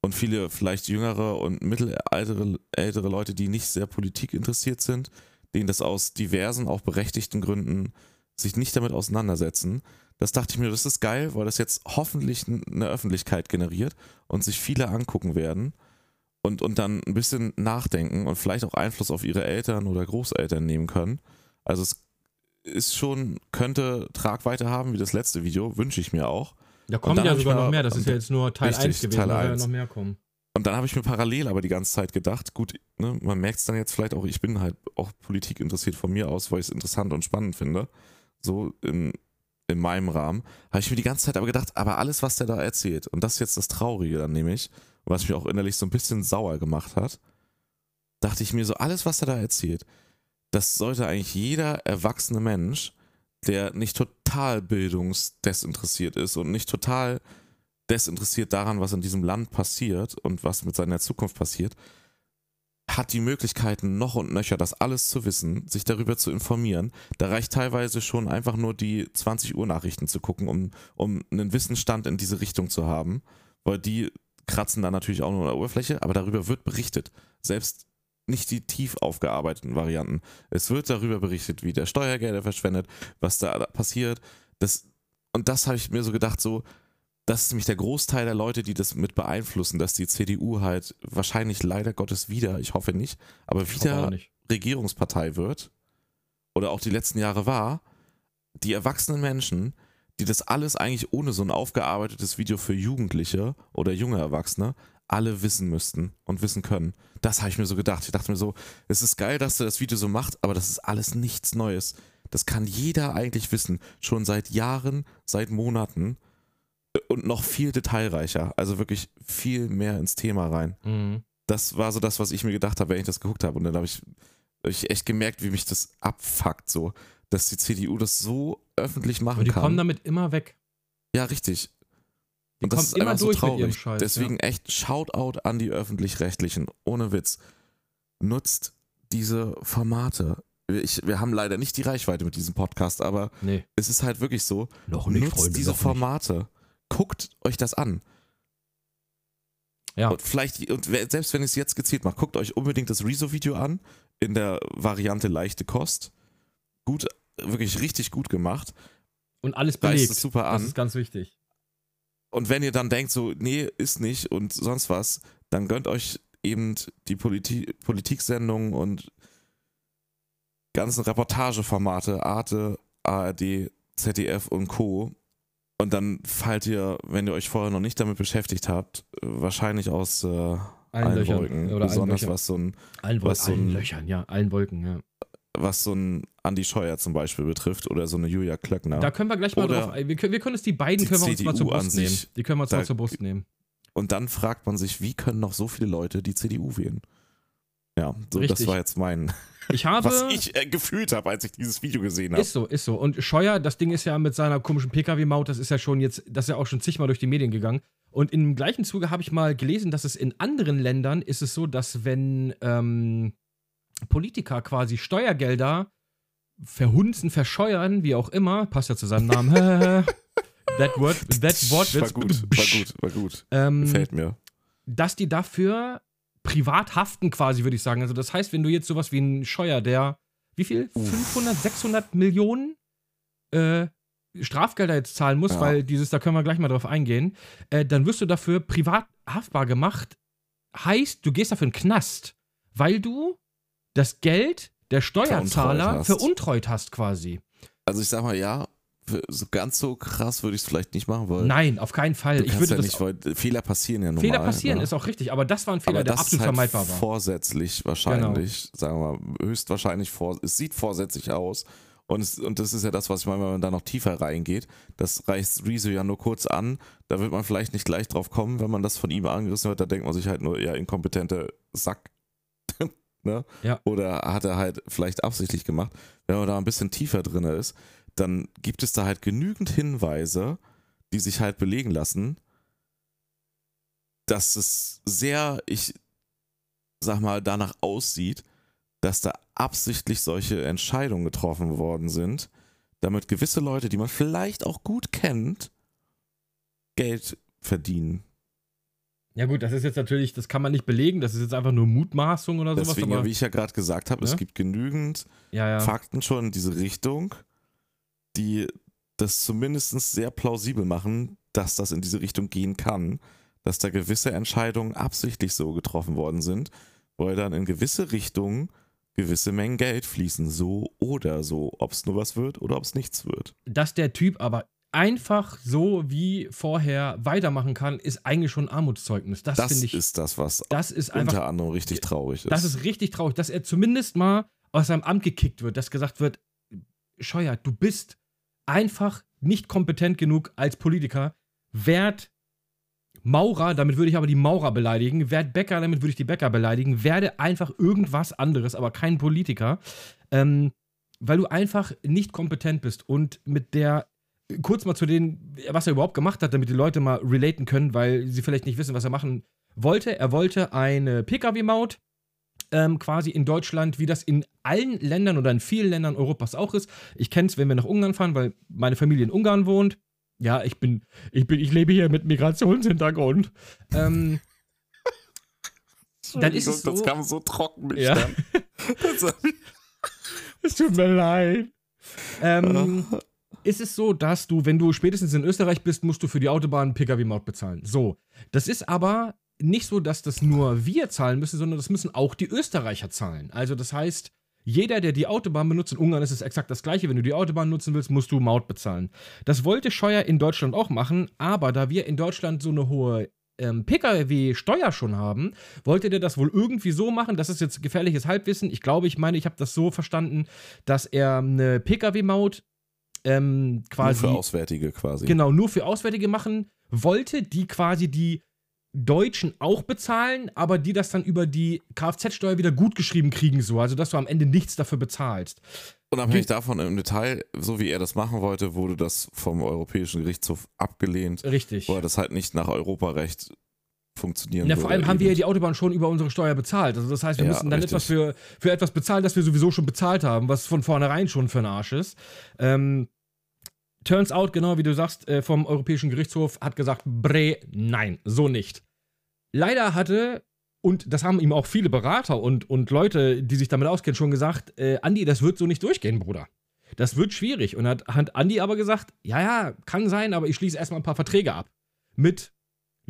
und viele vielleicht jüngere und mittelaltere ältere Leute, die nicht sehr Politik interessiert sind, denen das aus diversen, auch berechtigten Gründen sich nicht damit auseinandersetzen. Das dachte ich mir, das ist geil, weil das jetzt hoffentlich eine Öffentlichkeit generiert und sich viele angucken werden und, und dann ein bisschen nachdenken und vielleicht auch Einfluss auf ihre Eltern oder Großeltern nehmen können. Also es ist schon, könnte Tragweite haben wie das letzte Video, wünsche ich mir auch. Da kommen ja sogar noch mehr. Das ist ja jetzt nur Teil Richtig, 1 gewesen. Teil da werden ja 1. noch mehr kommen. Und dann habe ich mir parallel aber die ganze Zeit gedacht, gut, ne, man merkt es dann jetzt vielleicht auch, ich bin halt auch Politik interessiert von mir aus, weil ich es interessant und spannend finde. So in, in meinem Rahmen. Habe ich mir die ganze Zeit aber gedacht, aber alles, was der da erzählt, und das ist jetzt das Traurige dann nämlich, was mich auch innerlich so ein bisschen sauer gemacht hat, dachte ich mir so, alles, was er da erzählt, das sollte eigentlich jeder erwachsene Mensch, der nicht total bildungsdesinteressiert ist und nicht total desinteressiert daran, was in diesem Land passiert und was mit seiner Zukunft passiert, hat die Möglichkeiten, noch und nöcher das alles zu wissen, sich darüber zu informieren. Da reicht teilweise schon einfach nur die 20 Uhr Nachrichten zu gucken, um, um einen Wissensstand in diese Richtung zu haben, weil die kratzen da natürlich auch nur an der Oberfläche, aber darüber wird berichtet. Selbst nicht die tief aufgearbeiteten Varianten. Es wird darüber berichtet, wie der Steuergelder verschwendet, was da passiert. Das, und das habe ich mir so gedacht, so, das ist nämlich der Großteil der Leute, die das mit beeinflussen, dass die CDU halt wahrscheinlich leider Gottes wieder, ich hoffe nicht, aber wieder nicht. Regierungspartei wird oder auch die letzten Jahre war, die erwachsenen Menschen, die das alles eigentlich ohne so ein aufgearbeitetes Video für Jugendliche oder junge Erwachsene alle wissen müssten und wissen können. Das habe ich mir so gedacht. Ich dachte mir so, es ist geil, dass er das Video so macht, aber das ist alles nichts Neues. Das kann jeder eigentlich wissen, schon seit Jahren, seit Monaten und noch viel detailreicher. Also wirklich viel mehr ins Thema rein Mhm. das war so das, was ich mir gedacht habe, wenn ich das geguckt habe. Und dann habe ich, hab ich echt gemerkt, wie mich das abfuckt, so, dass die CDU das so öffentlich machen Und die kann. kommen damit immer weg. ja, richtig. Die Und das ist immer einfach so durch mit ihrem traurig. Scheiß. Deswegen echt Shoutout an die Öffentlich-Rechtlichen. Ohne Witz. Nutzt diese Formate. Ich, wir haben leider nicht die Reichweite mit diesem Podcast, aber ja. Nee, es ist halt wirklich so. noch Nutzt diese Formate. Guckt euch das an. Ja. Und vielleicht, und selbst wenn ich es jetzt gezielt mache, guckt euch unbedingt das Rezo-Video an, in der Variante leichte Kost. Gut, wirklich richtig gut gemacht. Und alles belegt. es super Das an. ist ganz wichtig. Und wenn ihr dann denkt, so, nee, ist nicht und sonst was, dann gönnt euch eben die Politi Politiksendungen und ganzen Reportageformate, Arte, ARD, ZDF und Co. Und dann fallt ihr, wenn ihr euch vorher noch nicht damit beschäftigt habt, äh, wahrscheinlich aus äh, allen, Löchern. Wolken. Oder allen Besonders was so ein Allen, was Wolken, so ein- allen Löchern, ja. Allen Wolken, ja. was so ein Andi Scheuer zum Beispiel betrifft oder so eine Julia Klöckner. Da können wir gleich mal Oder drauf. Wir können, wir können uns die beiden die können wir uns mal zur Brust nehmen. Die können wir uns da- mal zur Brust nehmen. Und dann fragt man sich, wie können noch so viele Leute die CDU wählen? Ja, so das war jetzt mein, Ich habe. was ich äh, gefühlt habe, als ich dieses Video gesehen habe. Ist so, ist so. Und Scheuer, das Ding ist ja mit seiner komischen Pkw-Maut, das ist ja schon jetzt, das ist ja auch schon zigmal durch die Medien gegangen. Und im gleichen Zuge habe ich mal gelesen, dass es in anderen Ländern ist es so, dass wenn ähm, Politiker quasi Steuergelder verhunzen, verscheuern, wie auch immer, passt ja zu seinem Namen. that word, that word war gut, war gut, war gut. Ähm, Gefällt mir. dass die dafür privat haften quasi, würde ich sagen. Also das heißt, wenn du jetzt sowas wie ein Scheuer, der wie viel? 500, 600 Millionen äh, Strafgelder jetzt zahlen muss, Ja. weil dieses, da können wir gleich mal drauf eingehen, äh, dann wirst du dafür privat haftbar gemacht. Heißt, du gehst dafür in den Knast, weil du das Geld der Steuerzahler hast. veruntreut hast quasi. Also ich sag mal, ja, so ganz so krass würde ich es vielleicht nicht machen wollen. Nein, auf keinen Fall. Ich würde ja nicht, weil Fehler passieren ja normal. Fehler passieren, ne? ist auch richtig, aber das war ein Fehler, Aber der absolut ist halt vermeidbar war. vorsätzlich wahrscheinlich, sagen wir mal, höchstwahrscheinlich vor, es sieht vorsätzlich aus. Und, es, und das ist ja das, was ich meine, wenn man da noch tiefer reingeht. Das reißt Rezo ja nur kurz an. Da wird man vielleicht nicht gleich drauf kommen, wenn man das von ihm angerissen wird. Da denkt man sich halt nur, ja, inkompetente Sack. ne? Ja. Oder hat er halt vielleicht absichtlich gemacht. Wenn man da ein bisschen tiefer drin ist, dann gibt es da halt genügend Hinweise, die sich halt belegen lassen, dass es sehr, ich sag mal, danach aussieht, dass da absichtlich solche Entscheidungen getroffen worden sind, damit gewisse Leute, die man vielleicht auch gut kennt, Geld verdienen. Ja, gut, das ist jetzt natürlich, das kann man nicht belegen, das ist jetzt einfach nur Mutmaßung oder sowas. Deswegen, aber, ja, wie ich ja gerade gesagt habe, Ja? es gibt genügend ja, ja. Fakten schon in diese Richtung, die das zumindest sehr plausibel machen, dass das in diese Richtung gehen kann, dass da gewisse Entscheidungen absichtlich so getroffen worden sind, weil dann in gewisse Richtungen gewisse Mengen Geld fließen, so oder so, ob es nur was wird oder ob es nichts wird. Dass der Typ aber einfach so wie vorher weitermachen kann, ist eigentlich schon ein Armutszeugnis. Das, Das finde ich, ist das, was das ist einfach unter anderem richtig traurig ist. Das ist richtig traurig, dass er zumindest mal aus seinem Amt gekickt wird, dass gesagt wird, Scheuer, du bist einfach nicht kompetent genug als Politiker. Werd Maurer, damit würde ich aber die Maurer beleidigen. Werd Bäcker, damit würde ich die Bäcker beleidigen. Werde einfach irgendwas anderes, aber kein Politiker. Ähm, weil du einfach nicht kompetent bist und mit der kurz mal zu denen, was er überhaupt gemacht hat, damit die Leute mal relaten können, weil sie vielleicht nicht wissen, was er machen wollte. Er wollte eine Pkw-Maut ähm, quasi in Deutschland, wie das in allen Ländern oder in vielen Ländern Europas auch ist. Ich kenne es, wenn wir nach Ungarn fahren, weil meine Familie in Ungarn wohnt. Ja, ich bin, ich bin, ich lebe hier mit Migrationshintergrund. Ähm, dann ist es so- das kam so trocken mit Ja. Es tut mir leid. Ähm, ist es so, dass du, wenn du spätestens in Österreich bist, musst du für die Autobahn Pkw-Maut bezahlen. So. Das ist aber nicht so, dass das nur wir zahlen müssen, sondern das müssen auch die Österreicher zahlen. Also das heißt, jeder, der die Autobahn benutzt, in Ungarn ist es exakt das gleiche, wenn du die Autobahn nutzen willst, musst du Maut bezahlen. Das wollte Scheuer in Deutschland auch machen, aber da wir in Deutschland so eine hohe ähm, Pkw-Steuer schon haben, wollte der das wohl irgendwie so machen, das ist jetzt gefährliches Halbwissen, ich glaube, ich meine, ich habe das so verstanden, dass er eine Pkw-Maut ähm, Nur quasi für Auswärtige quasi. genau nur für Auswärtige machen wollte, die quasi die Deutschen auch bezahlen, aber die das dann über die Kfz-Steuer wieder gut geschrieben kriegen, so, also dass du am Ende nichts dafür bezahlst. Unabhängig davon im Detail, so wie er das machen wollte, wurde das vom Europäischen Gerichtshof abgelehnt, Richtig. weil das halt nicht nach Europarecht funktionieren Ja, würde. vor allem haben wir ja eben. die Autobahn schon über unsere Steuer bezahlt. Also das heißt, wir Ja, müssen dann richtig. etwas für, für etwas bezahlen, das wir sowieso schon bezahlt haben, was von vornherein schon für ein Arsch ist. Ähm, turns out, genau wie du sagst, äh, vom Europäischen Gerichtshof hat gesagt, Bre, nein, so nicht. Leider hatte, und das haben ihm auch viele Berater und, und Leute, die sich damit auskennen, schon gesagt, äh, Andi, das wird so nicht durchgehen, Bruder. Das wird schwierig. Und hat, hat Andi aber gesagt, ja, ja, kann sein, aber ich schließe erstmal ein paar Verträge ab. Mit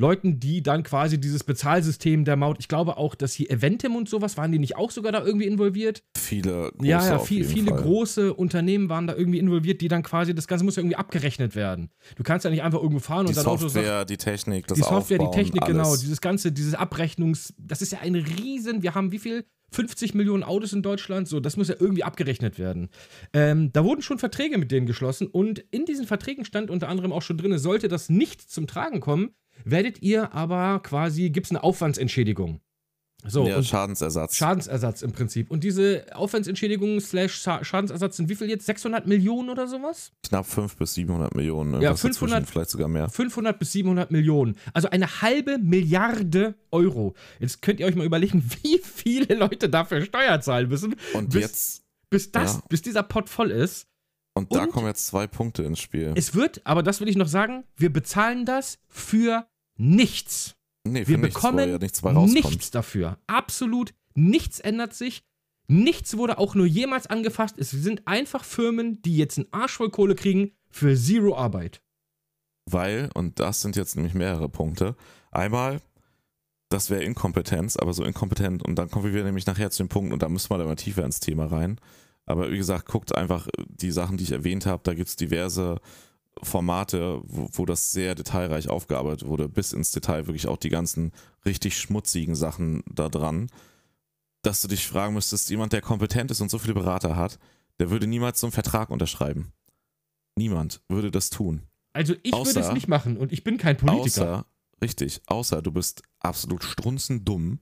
Leuten, die dann quasi dieses Bezahlsystem der Maut, ich glaube auch, dass hier Eventim und sowas, waren die nicht auch sogar da irgendwie involviert? viele große ja, ja, viel, viele Fall. große Unternehmen waren da irgendwie involviert, die dann quasi, das Ganze muss ja irgendwie abgerechnet werden. Du kannst ja nicht einfach irgendwo fahren Die und dein Auto sagt, Software, die Technik, das die Software, die Aufbauen, Technik, alles. genau, dieses ganze, dieses Abrechnungs, das ist ja ein Riesen, wir haben wie viel? 50 Millionen Autos in Deutschland, so, das muss ja irgendwie abgerechnet werden. Ähm, da wurden schon Verträge mit denen geschlossen und in diesen Verträgen stand unter anderem auch schon drin, sollte das nicht zum Tragen kommen, werdet ihr aber quasi, gibt es eine Aufwandsentschädigung. So, ja, Schadensersatz. Schadensersatz im Prinzip. Und diese Aufwandsentschädigung slash Scha- Schadensersatz sind wie viel jetzt? 600 Millionen oder sowas? Knapp 500 bis 700 Millionen. Ja, irgendwas 500 dazwischen, vielleicht sogar mehr. 500 bis 700 Millionen. Also eine halbe Milliarde Euro. Jetzt könnt ihr euch mal überlegen, wie viele Leute dafür Steuer zahlen müssen, Und bis- jetzt, bis, das, Ja. bis dieser Pott voll ist. Und da und- kommen jetzt zwei Punkte ins Spiel. Es wird, aber das will ich noch sagen, wir bezahlen das für nichts. nee, Wir für nichts, bekommen ja nichts nichts dafür. Absolut nichts ändert sich. Nichts wurde auch nur jemals angefasst. Es sind einfach Firmen, die jetzt einen Arsch voll Kohle kriegen für Zero Arbeit. Weil, und das sind jetzt nämlich mehrere Punkte. Einmal, das wäre Inkompetenz, aber so inkompetent. Und dann kommen wir nämlich nachher zu dem Punkt, und da müssen wir dann mal tiefer ins Thema rein. Aber wie gesagt, guckt einfach die Sachen, die ich erwähnt habe. Da gibt es diverse Formate, wo, wo das sehr detailreich aufgearbeitet wurde, bis ins Detail wirklich auch die ganzen richtig schmutzigen Sachen da dran. Dass du dich fragen müsstest, jemand, der kompetent ist und so viele Berater hat, der würde niemals so einen Vertrag unterschreiben. Niemand würde das tun. Also ich würde es Außer- nicht machen und ich bin kein Politiker. Außer, richtig, außer du bist absolut strunzendumm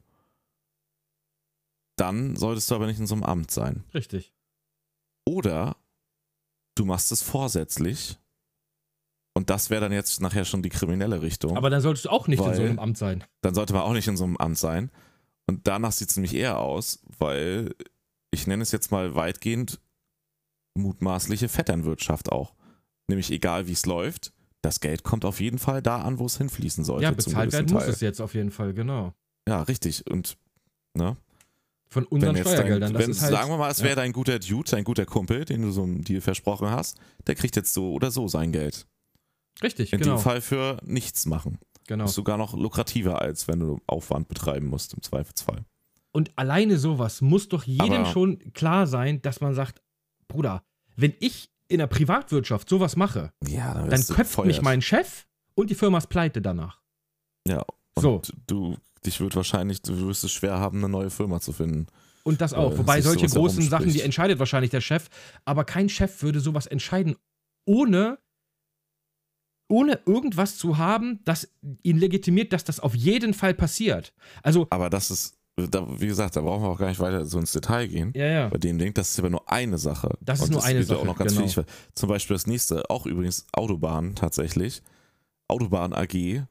dann solltest du aber nicht in so einem Amt sein. Richtig. Oder du machst es vorsätzlich. Und das wäre dann jetzt nachher schon die kriminelle Richtung. Aber dann solltest du auch nicht in so einem Amt sein. dann sollte man auch nicht in so einem Amt sein. Und danach sieht es nämlich eher aus, weil ich nenne es jetzt mal weitgehend mutmaßliche Vetternwirtschaft auch. Nämlich egal wie es läuft, das Geld kommt auf jeden Fall da an, wo es hinfließen sollte. Ja, bezahlt werden muss es jetzt auf jeden Fall, genau. Ja, richtig. Und ne, Von unseren dein, Steuergeldern. Das wenn, halt, sagen wir mal, es ja. wäre dein guter Dude, dein guter Kumpel, den du so einem Deal versprochen hast, der kriegt jetzt so oder so sein Geld. Richtig, In genau. dem Fall für nichts machen. genau. Ist sogar noch lukrativer, als wenn du Aufwand betreiben musst, im Zweifelsfall. Und alleine sowas muss doch jedem Aber- schon klar sein, dass man sagt, Bruder, wenn ich in der Privatwirtschaft sowas mache, Ja, dann du köpft mich mein Chef und die Firma ist pleite danach. Ja, und So. du, dich wird wahrscheinlich, du wirst es schwer haben, eine neue Firma zu finden. Und das auch. Äh, Wobei solche großen. Sachen, die entscheidet wahrscheinlich der Chef, aber kein Chef würde sowas entscheiden, ohne, ohne irgendwas zu haben, das ihn legitimiert, dass das auf jeden Fall passiert. Also, Aber das ist, da, wie gesagt, da brauchen wir auch gar nicht weiter so ins Detail gehen. ja, ja. Bei dem Ding, das ist aber nur eine Sache. Das ist Und nur eine gibt ja Sache, auch noch ganz genau. viel. Zum Beispiel das nächste, auch übrigens Autobahn tatsächlich. Autobahn AG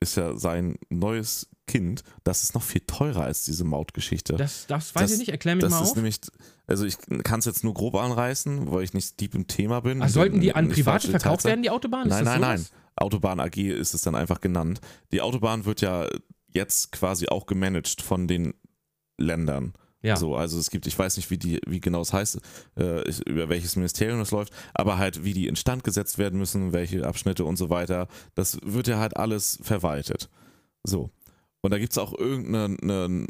ist ja sein neues Kind. Das ist noch viel teurer als diese Mautgeschichte. Das, das weiß Das- ich nicht, erklär mich Das mal ist auf. nämlich, also ich kann es jetzt nur grob anreißen, weil ich nicht deep im Thema bin. Ach, sollten die an Nicht Private verkauft werden, die Autobahnen? Nein, nein, nein. sowas? Autobahn AG ist es dann einfach genannt. Die Autobahn wird ja jetzt quasi auch gemanagt von den Ländern. Ja. So, also es gibt, ich weiß nicht, wie die, wie genau es heißt, äh, über welches Ministerium es läuft, aber halt, wie die instand gesetzt werden müssen, welche Abschnitte und so weiter, das wird ja halt alles verwaltet. So. Und da gibt es auch irgendeine eine,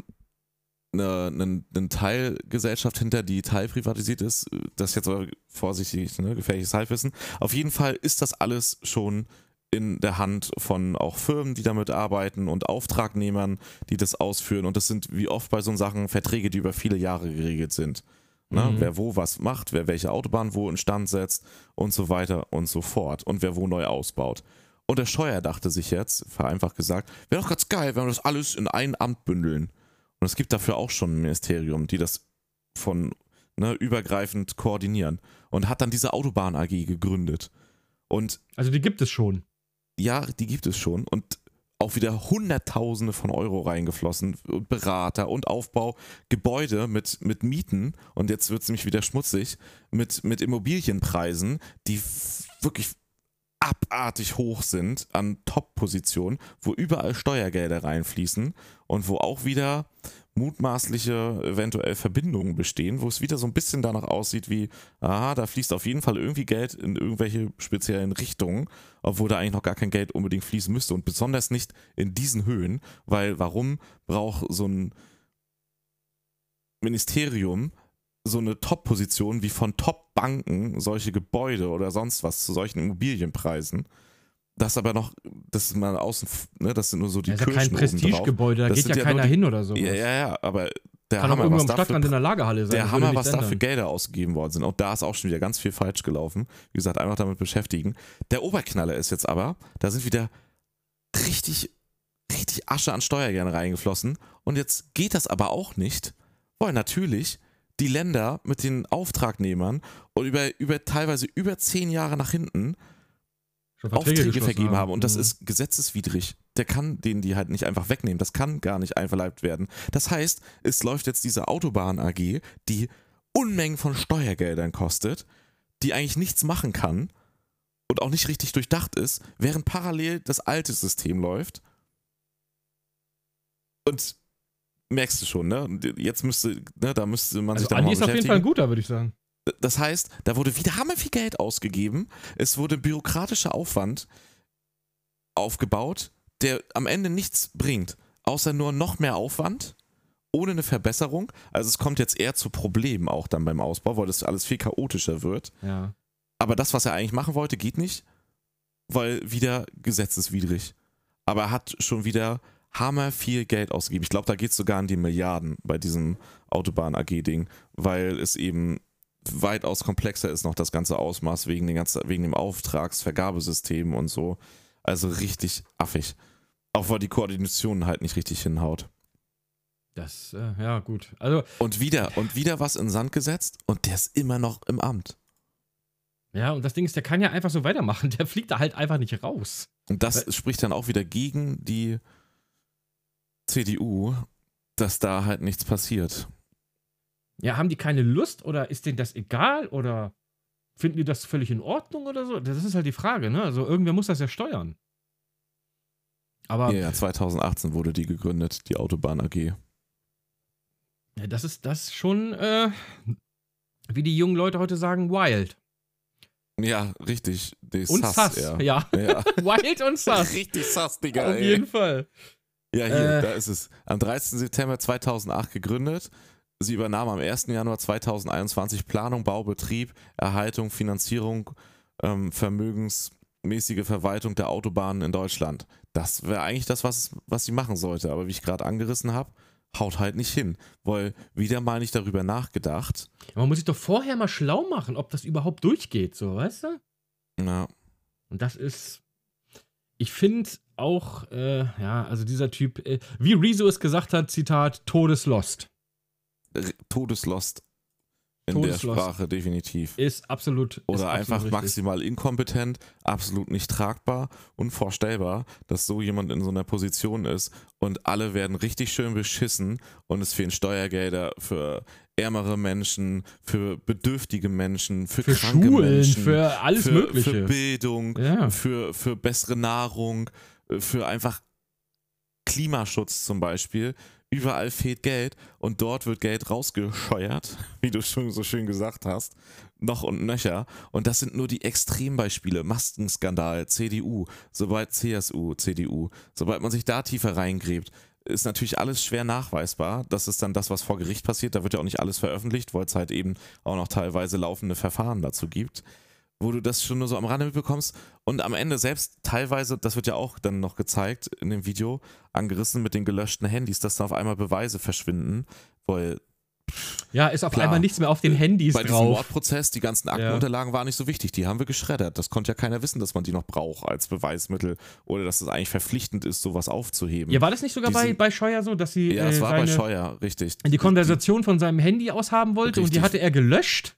eine, eine, eine Teilgesellschaft hinter, die teilprivatisiert ist. Das ist jetzt aber vorsichtig, ne, gefährliches Halbwissen. Auf jeden Fall ist das alles schon in der Hand von auch Firmen, die damit arbeiten und Auftragnehmern, die das ausführen. Und das sind wie oft bei so Sachen Verträge, die über viele Jahre geregelt sind. Ne? Mhm. Wer wo was macht, wer welche Autobahn wo instand setzt und so weiter und so fort. Und wer wo neu ausbaut. Und der Steuer dachte sich jetzt, vereinfacht gesagt, wäre doch ganz geil, wenn wir das alles in ein Amt bündeln. Und es gibt dafür auch schon ein Ministerium, die das von ne, übergreifend koordinieren. Und hat dann diese Autobahn AG gegründet. Und Also die gibt es schon. Ja, die gibt es schon und auch wieder Hunderttausende von Euro reingeflossen. Und Berater und Aufbau, Gebäude mit, mit Mieten. Und jetzt wird es nämlich wieder schmutzig, mit, mit Immobilienpreisen, die wirklich abartig hoch sind an Top-Positionen, wo überall Steuergelder reinfließen und wo auch wieder mutmaßliche eventuell Verbindungen bestehen, wo es wieder so ein bisschen danach aussieht wie, aha, da fließt auf jeden Fall irgendwie Geld in irgendwelche speziellen Richtungen, obwohl da eigentlich noch gar kein Geld unbedingt fließen müsste und besonders nicht in diesen Höhen, weil warum braucht so ein Ministerium so eine Top-Position wie von Top-Banken solche Gebäude oder sonst was zu solchen Immobilienpreisen? Das aber noch, das ist mal außen, ne, das sind nur so die Das ist ja kein. Prestigegebäude, da Das geht ja keiner die- hin oder so. Ja, ja, ja, aber der Kann Hammer, was dafür in der Lagerhalle sein. der Hammer, was nichts dafür ändern. Gelder ausgegeben worden sind. Auch da ist auch schon wieder ganz viel falsch gelaufen. Wie gesagt, einfach damit beschäftigen. Der Oberknaller ist jetzt aber, da sind wieder richtig, richtig Asche an Steuergeldern reingeflossen. Und jetzt geht das aber auch nicht, weil natürlich die Länder mit den Auftragnehmern und über, über teilweise über zehn Jahre nach hinten Aufträge geschlossen vergeben haben. Und das Mhm. ist gesetzeswidrig. Der kann denen die halt nicht einfach wegnehmen. Das kann gar nicht einverleibt werden. Das heißt, es läuft jetzt diese Autobahn AG, die Unmengen von Steuergeldern kostet, die eigentlich nichts machen kann und auch nicht richtig durchdacht ist, während parallel das alte System läuft. Und merkst du schon, ne? Jetzt müsste, ne, da müsste man sich Also dann Andi mal ist auf jeden. Fall ein guter, würde ich sagen. Das heißt, da wurde wieder hammer viel Geld ausgegeben. Es wurde bürokratischer Aufwand aufgebaut, der am Ende nichts bringt, außer nur noch mehr Aufwand, ohne eine Verbesserung. Also es kommt jetzt eher zu Problemen auch dann beim Ausbau, weil das alles viel chaotischer wird. Ja. Aber das, was er eigentlich machen wollte, geht nicht, weil wieder gesetzeswidrig. Aber er hat schon wieder hammer viel Geld ausgegeben. Ich glaube, da geht es sogar an die Milliarden bei diesem Autobahn-AG-Ding, weil es eben weitaus komplexer ist noch das ganze Ausmaß wegen, den ganzen, wegen dem Auftragsvergabesystem und so. Also richtig affig. Auch weil die Koordination halt nicht richtig hinhaut. Das, äh, ja, gut. Also, Und wieder, und wieder was in Sand gesetzt und der ist immer noch im Amt. ja, und das Ding ist, der kann ja einfach so weitermachen. Der fliegt da halt einfach nicht raus. Und das spricht dann auch wieder gegen die CDU, dass da halt nichts passiert. Ja, haben die keine Lust oder ist denen das egal oder finden die das völlig in Ordnung oder so? Das ist halt die Frage, ne? Also irgendwer muss das ja steuern. Aber Ja, ja, 2018 wurde die gegründet, die Autobahn AG. ja, das ist das schon, äh, wie die jungen Leute heute sagen, wild. Ja, richtig. Die Und sass, ja. ja. Ja. wild und sass. richtig sass, Digga. Auf ey. jeden Fall. Ja, hier, Äh. da ist es. Am 13. September 2008 gegründet. Sie übernahm am 1. Januar 2021 Planung, Bau, Betrieb, Erhaltung, Finanzierung, ähm, vermögensmäßige Verwaltung der Autobahnen in Deutschland. Das wäre eigentlich das, was, was sie machen sollte. Aber wie ich gerade angerissen habe, haut halt nicht hin. Weil wieder mal nicht darüber nachgedacht. Man muss sich doch vorher mal schlau machen, ob das überhaupt durchgeht, so, weißt du? Na, Und das ist. Ich finde auch, äh, ja, also dieser Typ, äh, wie Rezo es gesagt hat, Zitat, Todeslost. Todeslost in Todeslost. der Sprache, definitiv. Ist absolut. ist Oder absolut einfach richtig. maximal inkompetent, absolut nicht tragbar, unvorstellbar, dass so jemand in so einer Position ist und alle werden richtig schön beschissen und es fehlen Steuergelder für ärmere Menschen, für bedürftige Menschen, für, Für kranke Schulen, Menschen, für alles für, Mögliche. für Bildung, Ja. für, für bessere Nahrung, äh, für einfach Klimaschutz zum Beispiel. Überall fehlt Geld und dort wird Geld rausgescheuert, wie du schon so schön gesagt hast, noch und nöcher. Und das sind nur die Extrembeispiele. Maskenskandal, CDU, sobald CSU, CDU, sobald man sich da tiefer reingräbt, ist natürlich alles schwer nachweisbar. Das ist dann das, was vor Gericht passiert. Da wird ja auch nicht alles veröffentlicht, weil es halt eben auch noch teilweise laufende Verfahren dazu gibt wo du das schon nur so am Rande mitbekommst und am Ende selbst teilweise, das wird ja auch dann noch gezeigt in dem Video, angerissen mit den gelöschten Handys, dass da auf einmal Beweise verschwinden, weil Ja, ist auf Klar. einmal nichts mehr auf den Handys bei diesem drauf. Mordprozess die ganzen Aktenunterlagen waren nicht so wichtig, die haben wir geschreddert. Das konnte ja keiner wissen, dass man die noch braucht als Beweismittel oder dass es eigentlich verpflichtend ist, sowas aufzuheben. Ja, war das nicht sogar bei, bei Scheuer so, dass sie Ja, äh, das war bei Scheuer, richtig. die Konversation von seinem Handy aus haben wollte und die Richtig. hatte er gelöscht?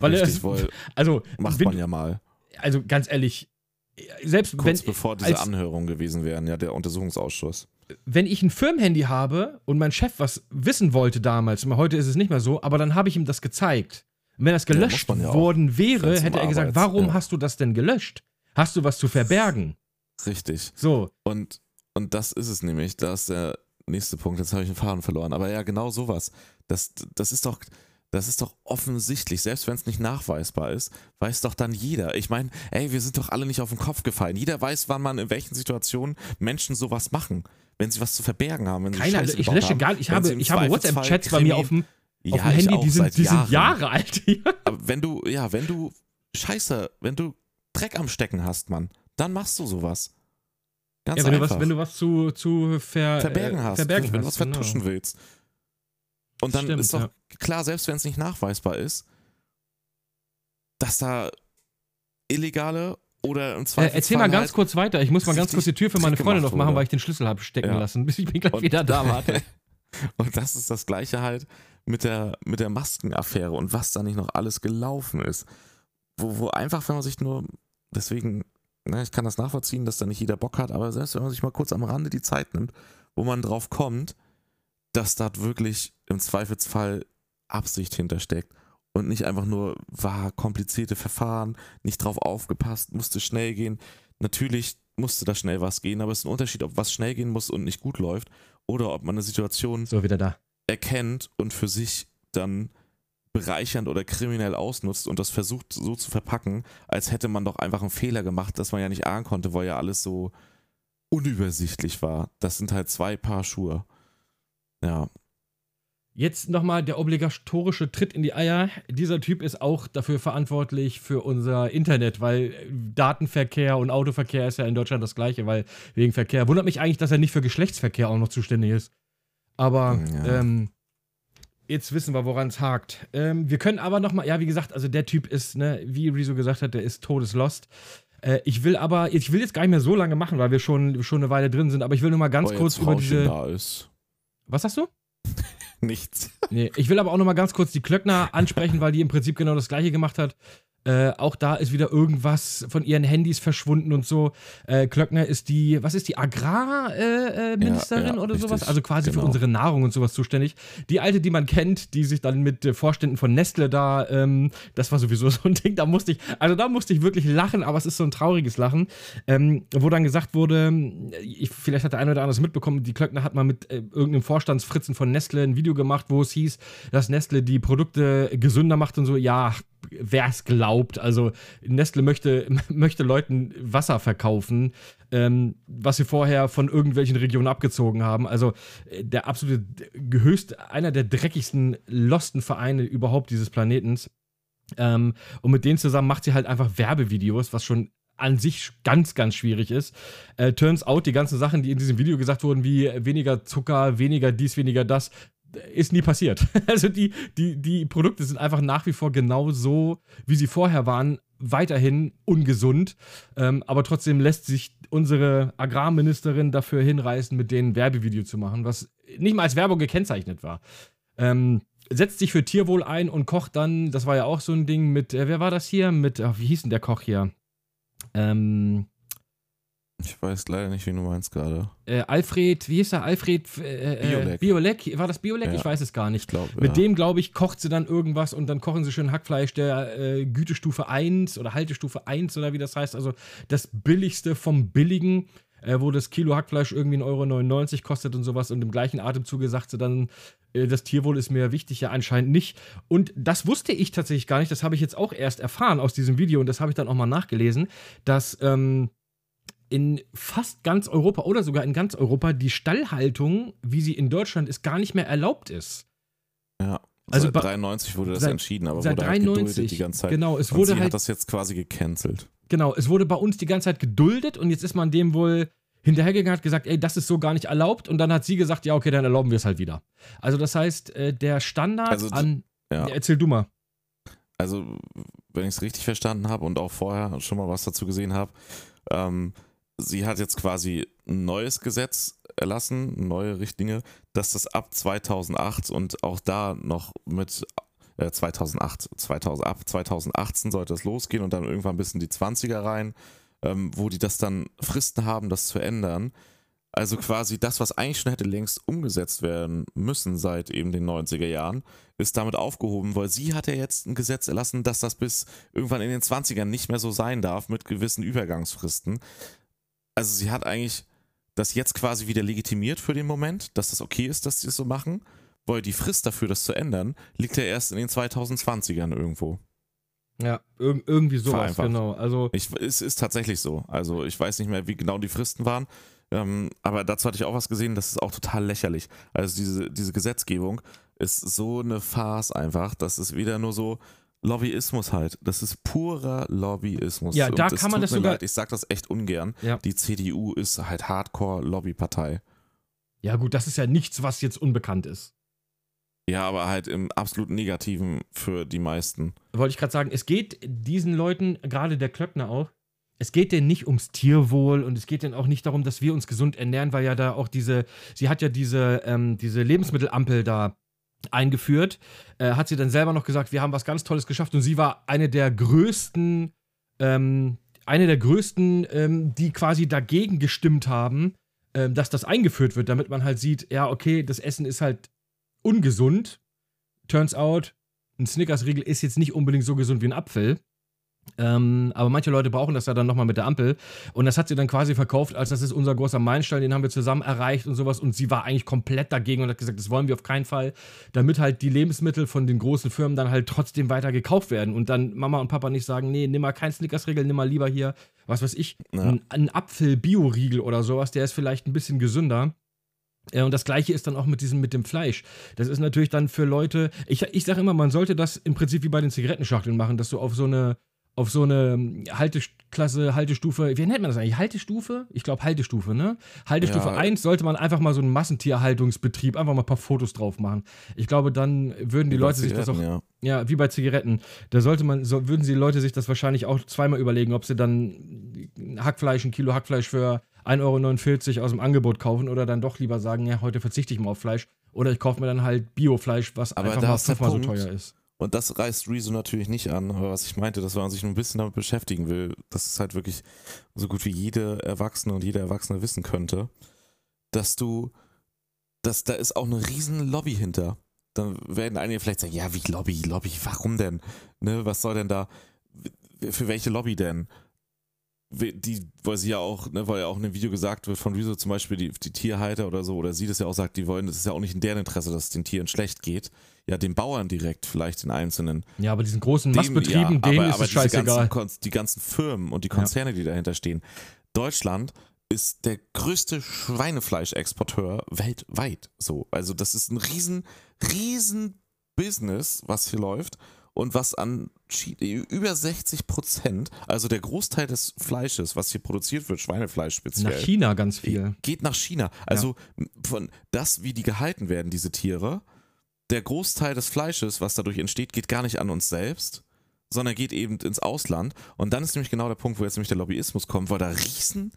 Weil richtig, weil also, macht wenn, man ja mal. also ganz ehrlich, selbst Kurz wenn, bevor diese als- Anhörungen gewesen wären, ja, der Untersuchungsausschuss. wenn ich ein Firmenhandy habe und mein Chef was wissen wollte damals, heute ist es nicht mehr so, aber dann habe ich ihm das gezeigt. Und wenn das Ja, gelöscht ja auch. worden wäre, hätte er gesagt, Arbeits- warum ja. hast du das denn gelöscht? Hast du was zu verbergen? Richtig. So, Und, und das ist es nämlich, da ist der nächste Punkt, jetzt habe ich den Faden verloren. Aber ja, genau sowas. Das, das ist doch, das ist doch offensichtlich, selbst wenn es nicht nachweisbar ist, weiß doch dann jeder. Ich meine, ey, wir sind doch alle nicht auf den Kopf gefallen. Jeder weiß, wann man in welchen Situationen Menschen sowas machen. Wenn sie was zu verbergen haben. Wenn sie keiner, Scheiße ich lösche haben, gar nicht, ich habe, ich habe WhatsApp-Chats bei mir auf dem, ja, auf dem Handy, die sind, die sind. Jahre alt. Aber wenn du, ja, wenn du Scheiße, wenn du Dreck am Stecken hast, Mann, dann machst du sowas. Ganz Ja, wenn, du einfach. was, wenn du was zu, zu ver, verbergen äh, hast, verbergen wenn du was vertuschen genau. willst. Und dann Stimmt, ist doch ja. klar, selbst wenn es nicht nachweisbar ist, dass da illegale oder im Äh, Zweifelsfall erzähl mal ganz halt kurz weiter. Ich muss mal ganz kurz die Tür für meine Freundin aufmachen, wurde. weil ich den Schlüssel habe stecken Ja. lassen, bis ich bin gleich Und- wieder da warte. Und das ist das Gleiche halt mit der, mit der Maskenaffäre und was da nicht noch alles gelaufen ist. Wo, wo einfach, wenn man sich nur, deswegen, ne, ich kann das nachvollziehen, dass da nicht jeder Bock hat, aber selbst wenn man sich mal kurz am Rande die Zeit nimmt, wo man drauf kommt, dass da wirklich im Zweifelsfall Absicht hintersteckt und nicht einfach nur war komplizierte Verfahren, nicht drauf aufgepasst, musste schnell gehen. Natürlich musste da schnell was gehen, aber es ist ein Unterschied, ob was schnell gehen muss und nicht gut läuft oder ob man eine Situation So, wieder da. erkennt und für sich dann bereichernd oder kriminell ausnutzt und das versucht so zu verpacken, als hätte man doch einfach einen Fehler gemacht, dass man ja nicht ahnen konnte, weil ja alles so unübersichtlich war. Das sind halt zwei Paar Schuhe. Ja, Jetzt nochmal der obligatorische Tritt in die Eier. Dieser Typ ist auch dafür verantwortlich für unser Internet, weil Datenverkehr und Autoverkehr ist ja in Deutschland das gleiche, weil wegen Verkehr. Wundert mich eigentlich, dass er nicht für Geschlechtsverkehr auch noch zuständig ist. Aber Ja. ähm, jetzt wissen wir, woran es hakt. Ähm, wir können aber nochmal, ja, wie gesagt, also der Typ ist, ne, wie Rezo gesagt hat, der ist todeslost. Äh, ich will aber, ich will jetzt gar nicht mehr so lange machen, weil wir schon, schon eine Weile drin sind, aber ich will nur mal ganz weil kurz über diese. da ist. Was sagst du? Nichts. Nee, ich will aber auch noch mal ganz kurz die Klöckner ansprechen, weil die im Prinzip genau das gleiche gemacht hat. Äh, auch da ist wieder irgendwas von ihren Handys verschwunden und so. Äh, Klöckner ist die, was ist die Agrarministerin äh, Ministerin Ja, ja, oder sowas? richtig, Also quasi für genau. unsere Nahrung und sowas zuständig. Die alte, die man kennt, die sich dann mit äh, Vorständen von Nestle da, ähm, das war sowieso so ein Ding, da musste ich, also da musste ich wirklich lachen, aber es ist so ein trauriges Lachen, ähm, wo dann gesagt wurde, ich, vielleicht hat der eine oder andere es mitbekommen, die Klöckner hat mal mit äh, irgendeinem Vorstandsfritzen von Nestle ein Video gemacht, wo es hieß, dass Nestle die Produkte gesünder macht und so. Ja, wer es glaubt. Also Nestle möchte, möchte Leuten Wasser verkaufen, ähm, was sie vorher von irgendwelchen Regionen abgezogen haben. Also äh, der absolute höchst, einer der dreckigsten, losten Vereine überhaupt dieses Planetens. Ähm, und mit denen zusammen macht sie halt einfach Werbevideos, was schon an sich ganz, ganz schwierig ist. Äh, turns out, die ganzen Sachen, die in diesem Video gesagt wurden, wie weniger Zucker, weniger dies, weniger das, ist nie passiert. Also die, die, die Produkte sind einfach nach wie vor genau so, wie sie vorher waren, weiterhin ungesund. Ähm, aber trotzdem lässt sich unsere Agrarministerin dafür hinreißen, mit denen ein Werbevideo zu machen, was nicht mal als Werbung gekennzeichnet war. Ähm, setzt sich für Tierwohl ein und kocht dann, das war ja auch so ein Ding mit, äh, wer war das hier? Mit, ach, wie hieß denn der Koch hier? Ähm, Ich weiß leider nicht, wie du meinst gerade. äh, Alfred, wie hieß er? Alfred äh, äh, Biolek. Biolek? War das Biolek? Ja. Ich weiß es gar nicht. Ich glaube, Mit ja. dem, glaube ich, kocht sie dann irgendwas und dann kochen sie schön Hackfleisch der äh, Gütestufe 1 oder Haltestufe 1 oder wie das heißt. Also das billigste vom billigen, äh, wo das Kilo Hackfleisch irgendwie 1,99 Euro kostet und sowas. Und im gleichen Atemzuge sagt sie dann, äh, das Tierwohl ist mir wichtig, ja anscheinend nicht. Und das wusste ich tatsächlich gar nicht. Das habe ich jetzt auch erst erfahren aus diesem Video und das habe ich dann auch mal nachgelesen, dass ähm, in fast ganz Europa oder sogar in ganz Europa die Stallhaltung, wie sie in Deutschland ist, gar nicht mehr erlaubt ist. Ja. Also seit bei- 93 wurde das seit- entschieden, aber seit wurde halt 93, geduldet die ganze Zeit. genau, es Und wurde sie halt- hat das jetzt quasi gecancelt. Genau, es wurde bei uns die ganze Zeit geduldet und jetzt ist man dem wohl hinterhergegangen, hat gesagt, ey, das ist so gar nicht erlaubt und dann hat sie gesagt, ja, okay, dann erlauben wir es halt wieder. Also das heißt, äh, der Standard Also an. Ja, erzähl du mal. Also, wenn ich es richtig verstanden habe und auch vorher schon mal was dazu gesehen habe, ähm, sie hat jetzt quasi ein neues Gesetz erlassen, neue Richtlinie, dass das ab 2008 und auch da noch mit äh, 2008, 2000, ab 2018 sollte es losgehen und dann irgendwann bis in die 20er rein, ähm, wo die das dann Fristen haben, das zu ändern. Also quasi das, was eigentlich schon hätte längst umgesetzt werden müssen seit eben den 90er Jahren, ist damit aufgehoben, weil sie hat ja jetzt ein Gesetz erlassen, dass das bis irgendwann in den 20ern nicht mehr so sein darf mit gewissen Übergangsfristen. Also sie hat eigentlich das jetzt quasi wieder legitimiert für den Moment, dass das okay ist, dass sie es so machen, weil die Frist dafür, das zu ändern, liegt ja erst in den 2020ern irgendwo. Ja, irg irgendwie sowas, Vereinfacht. genau. Also, Ich, es ist tatsächlich so. Also ich weiß nicht mehr, wie genau die Fristen waren, ähm, aber dazu hatte ich auch was gesehen, das ist auch total lächerlich. Also diese, diese Gesetzgebung ist so eine Farce einfach, das ist wieder nur so Lobbyismus halt. Das ist purer Lobbyismus. Ja, da kann man tut das mir sogar- Leid, ich sag das echt ungern. Ja. Die CDU ist halt Hardcore-Lobbypartei. ja gut, das ist ja nichts, was jetzt unbekannt ist. Ja, aber halt im absolut Negativen für die meisten. wollte ich gerade sagen, es geht diesen Leuten, gerade der Klöckner auch, es geht denen nicht ums Tierwohl und es geht denen auch nicht darum, dass wir uns gesund ernähren, weil ja da auch diese, sie hat ja diese, ähm, diese Lebensmittelampel da eingeführt, äh, hat sie dann selber noch gesagt, wir haben was ganz Tolles geschafft und sie war eine der größten, ähm, eine der größten, ähm, die quasi dagegen gestimmt haben, ähm, dass das eingeführt wird, damit man halt sieht, ja, okay, das Essen ist halt ungesund. Turns out, ein Snickers-Riegel ist jetzt nicht unbedingt so gesund wie ein Apfel. Ähm, aber manche Leute brauchen das ja dann nochmal mit der Ampel. Und das hat sie dann quasi verkauft, als das ist unser großer Meilenstein, den haben wir zusammen erreicht und sowas. Und sie war eigentlich komplett dagegen und hat gesagt, das wollen wir auf keinen Fall, damit halt die Lebensmittel von den großen Firmen dann halt trotzdem weiter gekauft werden. Und dann Mama und Papa nicht sagen, nee, nimm mal kein Snickers-Riegel, nimm mal lieber hier, was weiß ich, Ja. ein, ein Apfel-Bio-Riegel oder sowas, der ist vielleicht ein bisschen gesünder. Und das gleiche ist dann auch mit diesem, mit dem Fleisch. Das ist natürlich dann für Leute, ich, ich sage immer, man sollte das im Prinzip wie bei den Zigarettenschachteln machen, dass du auf so eine, auf so eine Halteklasse, Haltestufe, wie nennt man das eigentlich? Haltestufe? Ich glaube Haltestufe, ne? Haltestufe Ja. 1 sollte man einfach mal so einen Massentierhaltungsbetrieb, einfach mal ein paar Fotos drauf machen. Ich glaube, dann würden die Über Leute sich das auch ja. ja, wie bei Zigaretten. Da sollte man, so, würden die Leute sich das wahrscheinlich auch zweimal überlegen, ob sie dann Hackfleisch, ein Kilo Hackfleisch für 1,49 Euro aus dem Angebot kaufen oder dann doch lieber sagen, ja, heute verzichte ich mal auf Fleisch Oder ich kaufe mir dann halt Biofleisch, was Aber einfach mal fünfmal so teuer ist. Und das reißt Rezo natürlich nicht an, aber was ich meinte, dass man sich nur ein bisschen damit beschäftigen will, dass es halt wirklich so gut wie jede Erwachsene und jeder Erwachsene wissen könnte, dass du, dass da ist auch eine riesen Lobby hinter. Dann werden einige vielleicht sagen, ja, wie Lobby, Lobby, warum denn? Ne, was soll denn da, für welche Lobby denn? Die, weil sie ja auch, ne, weil ja auch in einem Video gesagt wird von Rezo zum Beispiel, die, die Tierhalter oder so, oder sie das ja auch sagt, die wollen, das ist ja auch nicht in deren Interesse, dass es den Tieren schlecht geht. Ja, den Bauern direkt, vielleicht den Einzelnen. Ja, aber diesen großen Dem- Mastbetrieben, ja, denen aber, ist aber es scheißegal. Ganzen, die ganzen Firmen und die Konzerne, die dahinter stehen. Deutschland ist der größte Schweinefleischexporteur weltweit. So, also das ist ein riesen, riesen Business, was hier läuft und was an über 60 Prozent, also der Großteil des Fleisches, was hier produziert wird, Schweinefleisch speziell, Nach China ganz viel. geht nach China. Also von das, wie die gehalten werden, diese Tiere, der Großteil des Fleisches, was dadurch entsteht, geht gar nicht an uns selbst, sondern geht eben ins Ausland. Und dann ist nämlich genau der Punkt, wo jetzt nämlich der Lobbyismus kommt, weil da riesen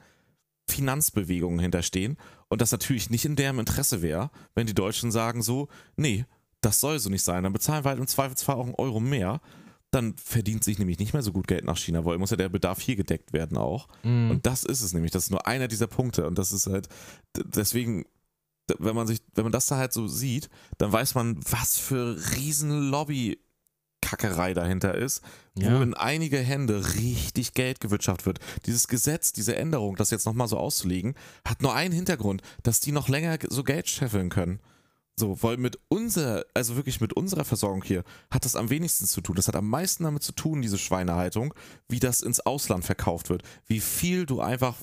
Finanzbewegungen hinterstehen und das natürlich nicht in deren Interesse wäre, wenn die Deutschen sagen so, nee, das soll so nicht sein, dann bezahlen wir halt im Zweifelsfall auch einen Euro mehr. Dann verdient sich nämlich nicht mehr so gut Geld nach China, weil muss ja der Bedarf hier gedeckt werden auch. Mhm. Und das ist es nämlich. Das ist nur einer dieser Punkte. Und das ist halt, deswegen, wenn man sich, wenn man das da halt so sieht, dann weiß man, was für riesen Lobby-Kackerei dahinter ist, Ja. wo in einige Hände richtig Geld gewirtschaftet wird. Dieses Gesetz, diese Änderung, das jetzt nochmal so auszulegen, hat nur einen Hintergrund, dass die noch länger so Geld scheffeln können. So, weil mit unserer, also wirklich mit unserer Versorgung hier, hat das am wenigsten zu tun. Das hat am meisten damit zu tun, diese Schweinehaltung, wie das ins Ausland verkauft wird. Wie viel du einfach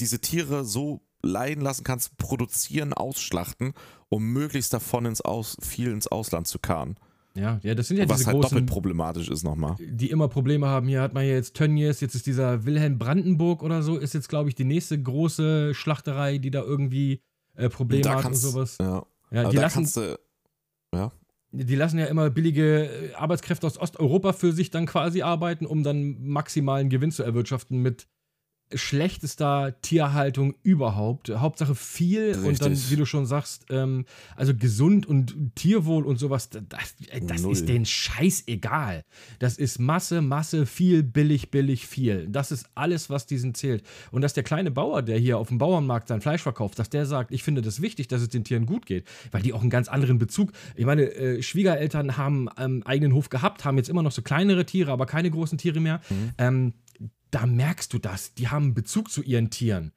diese Tiere so leiden lassen kannst, produzieren, ausschlachten, um möglichst davon ins Aus, viel ins Ausland zu karren. Ja, ja, das sind ja Was diese halt großen, doppelt problematisch ist nochmal. die immer Probleme haben. Hier hat man ja jetzt Tönnies, jetzt ist dieser Wilhelm Brandenburg oder so, ist jetzt, glaube ich, die nächste große Schlachterei, die da irgendwie äh, Probleme Da hat kannst- und sowas. Ja, Ja, die da lassen, kannst du, die lassen ja immer billige äh, Arbeitskräfte aus Osteuropa für sich dann quasi arbeiten, um dann maximalen Gewinn zu erwirtschaften mit schlechtester Tierhaltung überhaupt. Hauptsache viel und dann, Richtig. wie du schon sagst, ähm, also gesund und Tierwohl und sowas, das, das ist denen scheißegal. Das ist Masse, Masse, viel, billig, billig, viel. Das ist alles, was diesen zählt. Und dass der kleine Bauer, der hier auf dem Bauernmarkt sein Fleisch verkauft, dass der sagt, ich finde das wichtig, dass es den Tieren gut geht, weil die auch einen ganz anderen Bezug. Ich meine, äh, Schwiegereltern haben einen eigenen Hof gehabt, haben jetzt immer noch so kleinere Tiere, aber keine großen Tiere mehr. Ähm, da merkst du das. Die haben einen Bezug zu ihren Tieren.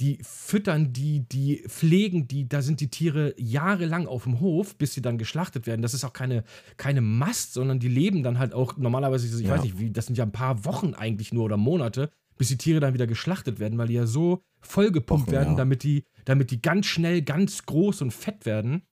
Die füttern die, die pflegen die, da sind die Tiere jahrelang auf dem Hof, bis sie dann geschlachtet werden. Das ist auch keine, keine Mast, sondern die leben dann halt auch normalerweise, ich Ja. weiß nicht, wie, das sind ja ein paar Wochen eigentlich nur oder Monate, bis die Tiere dann wieder geschlachtet werden, weil die ja so vollgepumpt Wochen, werden, ja. damit, die, damit die ganz schnell ganz groß und fett werden.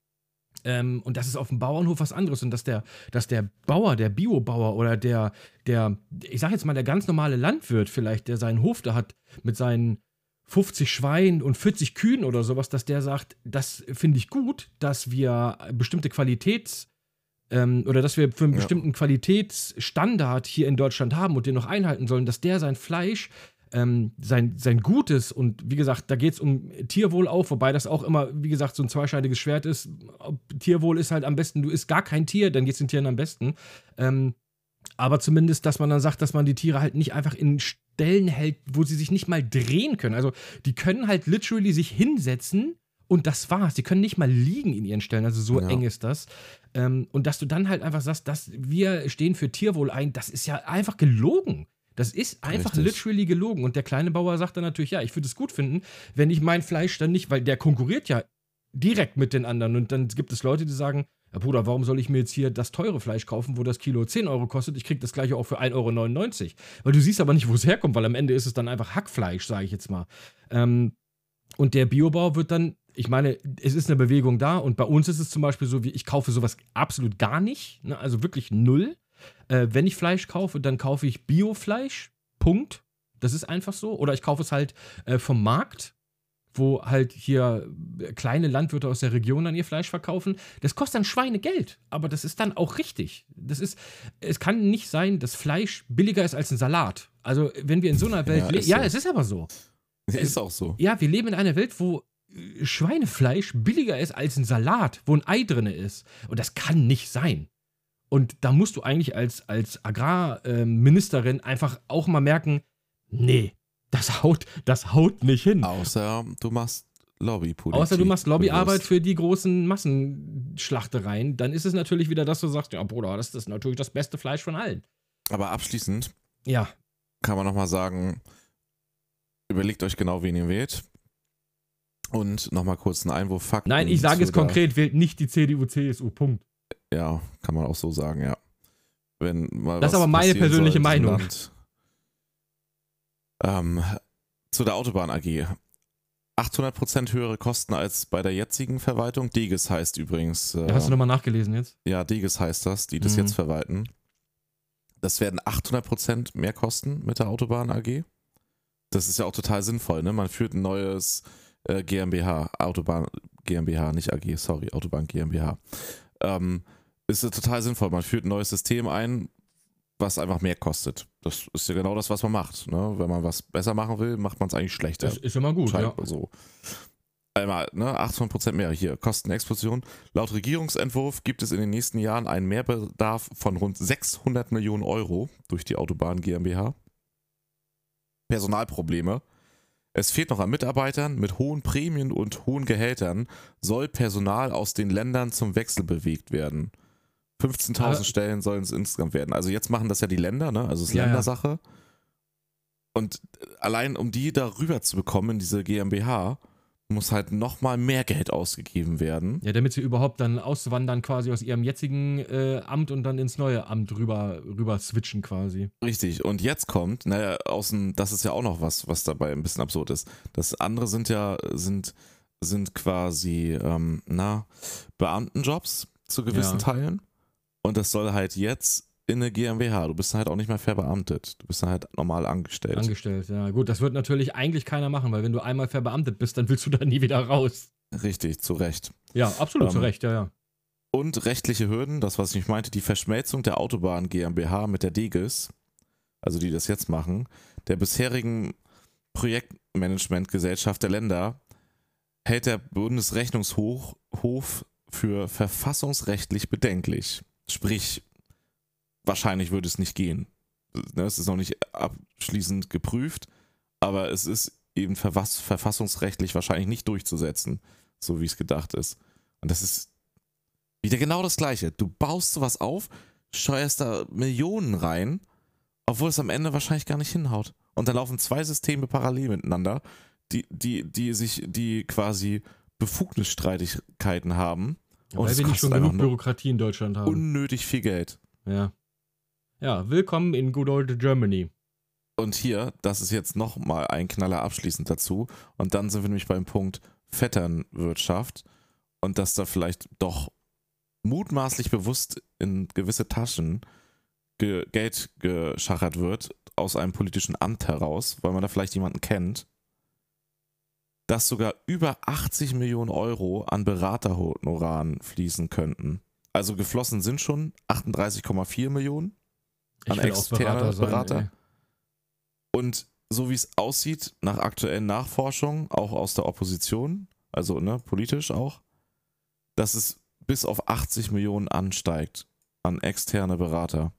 Ähm, und das ist auf dem Bauernhof was anderes. Und dass der, dass der Bauer, der Biobauer oder der, der, ich sag jetzt mal, der ganz normale Landwirt vielleicht, der seinen Hof da hat mit seinen 50 Schweinen und 40 Kühen oder sowas, dass der sagt, das finde ich gut, dass wir bestimmte Qualitäts- ähm, oder dass wir für einen Ja. bestimmten Qualitätsstandard hier in Deutschland haben und den noch einhalten sollen, dass der sein Fleisch, ähm, sein, sein Gutes und wie gesagt, da geht es um Tierwohl auch, wobei das auch immer, wie gesagt, so ein zweischneidiges Schwert ist. Tierwohl ist halt am besten, du isst gar kein Tier, dann geht es den Tieren am besten. Ähm, aber zumindest, dass man dann sagt, dass man die Tiere halt nicht einfach in Stellen hält, wo sie sich nicht mal drehen können. Also die können halt literally sich hinsetzen und das war's. Die können nicht mal liegen in ihren Stellen. Also so Ja. eng ist das. Ähm, und dass du dann halt einfach sagst, dass wir stehen für Tierwohl ein, das ist ja einfach gelogen. Das ist einfach Richtig. literally gelogen. Und der kleine Bauer sagt dann natürlich, ja, ich würde es gut finden, wenn ich mein Fleisch dann nicht, weil der konkurriert ja direkt mit den anderen. Und dann gibt es Leute, die sagen, ja Bruder, warum soll ich mir jetzt hier das teure Fleisch kaufen, wo das Kilo 10 Euro kostet? Ich krieg das gleiche auch für 1,99 Euro. Weil du siehst aber nicht, wo es herkommt, weil am Ende ist es dann einfach Hackfleisch, sage ich jetzt mal. Ähm, und der Biobauer wird dann, ich meine, es ist eine Bewegung da und bei uns ist es zum Beispiel so, wie ich kaufe sowas absolut gar nicht, ne? also wirklich null. Äh, wenn ich Fleisch kaufe, dann kaufe ich Biofleisch, Punkt. Das ist einfach so. Oder ich kaufe es halt äh, vom Markt, wo halt hier äh, kleine Landwirte aus der Region dann ihr Fleisch verkaufen. Das kostet dann Schweinegeld, aber das ist dann auch richtig. Das ist, es kann nicht sein, dass Fleisch billiger ist als ein Salat. Also, wenn wir in so einer Welt Ja, leben. Ja, so. es ist aber so. Ist auch so. Ja, wir leben in einer Welt, wo Schweinefleisch billiger ist als ein Salat, wo ein Ei drin ist. Und das kann nicht sein. Und da musst du eigentlich als, als Agrarministerin einfach auch mal merken, nee, das haut, das haut nicht hin. Außer du machst Lobbypolitik. Außer du machst Lobbyarbeit für die großen Massenschlachtereien, dann ist es natürlich wieder, dass du sagst, ja Bruder, das ist natürlich das beste Fleisch von allen. Aber abschließend Ja, kann man nochmal sagen, überlegt euch genau, wen ihr wählt. Und nochmal kurz einen Einwurf. Fakten nein, ich sage es konkret, wählt nicht die CDU, CSU, Punkt. Ja, kann man auch so sagen, ja. Wenn mal Das ist aber meine persönliche Meinung. Land. Ähm, zu der Autobahn AG. 800% höhere Kosten als bei der jetzigen Verwaltung. Deges heißt übrigens. Äh, Ja, hast du nochmal nachgelesen jetzt? ja, Deges heißt das, die das Mhm. jetzt verwalten. Das werden 800% mehr kosten mit der Autobahn AG. Das ist ja auch total sinnvoll, ne? Man führt ein neues äh, GmbH, Autobahn GmbH, nicht AG, sorry, Autobahn GmbH. Ähm, ist ja total sinnvoll. Man führt ein neues System ein, was einfach mehr kostet. Das ist ja genau das, was man macht. Ne? Wenn man was besser machen will, macht man es eigentlich schlechter. Das ist immer gut, ja. So. Einmal, ne, 800% mehr hier, Kostenexplosion. Laut Regierungsentwurf gibt es in den nächsten Jahren einen Mehrbedarf von rund 600 Millionen Euro durch die Autobahn GmbH. Personalprobleme. Es fehlt noch an Mitarbeitern. Mit hohen Prämien und hohen Gehältern soll Personal aus den Ländern zum Wechsel bewegt werden. 15.000 Aber- Stellen sollen es insgesamt werden. Also jetzt machen das ja die Länder, ne? Also es ist Ja, ja. Ländersache. Und allein um die da rüber zu bekommen in diese GmbH, muss halt nochmal mehr Geld ausgegeben werden. Ja, damit sie überhaupt dann auswandern quasi aus ihrem jetzigen äh, Amt und dann ins neue Amt rüber, rüber switchen quasi. Richtig. Und jetzt kommt, naja, außen, das ist ja auch noch was, was dabei ein bisschen absurd ist. Das andere sind ja, sind, sind quasi, ähm, na, Beamtenjobs zu gewissen Ja. Teilen. Und das soll halt jetzt in eine GmbH. Du bist halt auch nicht mehr verbeamtet. Du bist halt normal angestellt. Angestellt, ja. Gut, das wird natürlich eigentlich keiner machen, weil wenn du einmal verbeamtet bist, dann willst du da nie wieder raus. Richtig, zu Recht. Ja, absolut, Ähm, zu Recht, ja, ja. Und rechtliche Hürden, das, was ich meinte, die Verschmelzung der Autobahn GmbH mit der DEGIS, also die das jetzt machen, der bisherigen Projektmanagementgesellschaft der Länder, hält der Bundesrechnungshof Hof für verfassungsrechtlich bedenklich. Sprich, wahrscheinlich würde es nicht gehen. Ne, Es ist noch nicht abschließend geprüft, aber es ist eben verfass verfassungsrechtlich wahrscheinlich nicht durchzusetzen, so wie es gedacht ist. Und das ist wieder genau das Gleiche. Du baust sowas auf, steuerst da Millionen rein, obwohl es am Ende wahrscheinlich gar nicht hinhaut. Und dann laufen zwei Systeme parallel miteinander, die, die, die sich, die quasi Befugnisstreitigkeiten haben. ja und weil es wir nicht schon genug Bürokratie in Deutschland haben. unnötig viel Geld. ja. Ja, willkommen in good old Germany. Und hier, das ist jetzt nochmal ein Knaller abschließend dazu. Und dann sind wir nämlich beim Punkt Vetternwirtschaft und dass da vielleicht doch mutmaßlich bewusst in gewisse Taschen ge Geld geschachert wird aus einem politischen Amt heraus, weil man da vielleicht jemanden kennt, dass sogar über 80 Millionen Euro an Beraterhonoraren fließen könnten. Also geflossen sind schon 38,4 Millionen An externe Berater sein, Berater? ey. Und so wie es aussieht, nach aktuellen Nachforschungen, auch aus der Opposition, also ne, politisch auch, dass es bis auf 80 Millionen ansteigt an externe Berater.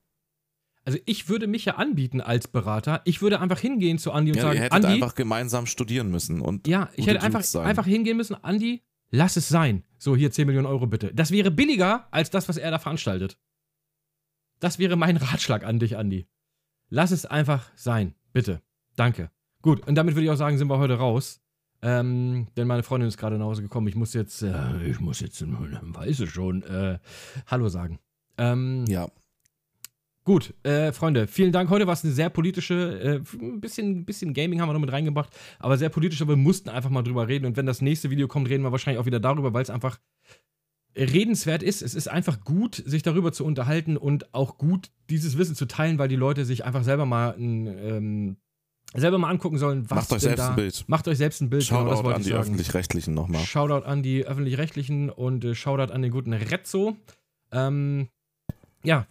Also ich würde mich ja anbieten als Berater. Ich würde einfach hingehen zu Andi und Ja, ihr sagen, hättet Andi, einfach gemeinsam studieren müssen. Und ja, ich hätte einfach, sein. einfach hingehen müssen, Andi, lass es sein. So, hier 10 Millionen Euro bitte. Das wäre billiger als das, was er da veranstaltet. Das wäre mein Ratschlag an dich, Andi. Lass es einfach sein. Bitte. Danke. Gut, und damit würde ich auch sagen, sind wir heute raus. Ähm, denn meine Freundin ist gerade nach Hause gekommen. Ich muss jetzt, äh, ich muss jetzt, weiß es schon, äh, Hallo sagen. Ähm, ja, Gut, äh, Freunde, vielen Dank. Heute war es eine sehr politische, äh, ein bisschen, bisschen Gaming haben wir noch mit reingebracht, aber sehr politisch, aber wir mussten einfach mal drüber reden. Und wenn das nächste Video kommt, reden wir wahrscheinlich auch wieder darüber, weil es einfach redenswert ist. Es ist einfach gut, sich darüber zu unterhalten und auch gut, dieses Wissen zu teilen, weil die Leute sich einfach selber mal ein, ähm, selber mal angucken sollen, was macht euch denn selbst da, ein Bild. Macht euch selbst ein Bild. genau, Shoutout wollte an die. Öffentlich-Rechtlichen nochmal. Shoutout an die Öffentlich-Rechtlichen und äh, Shoutout an den guten Rezzo. Ähm, ja,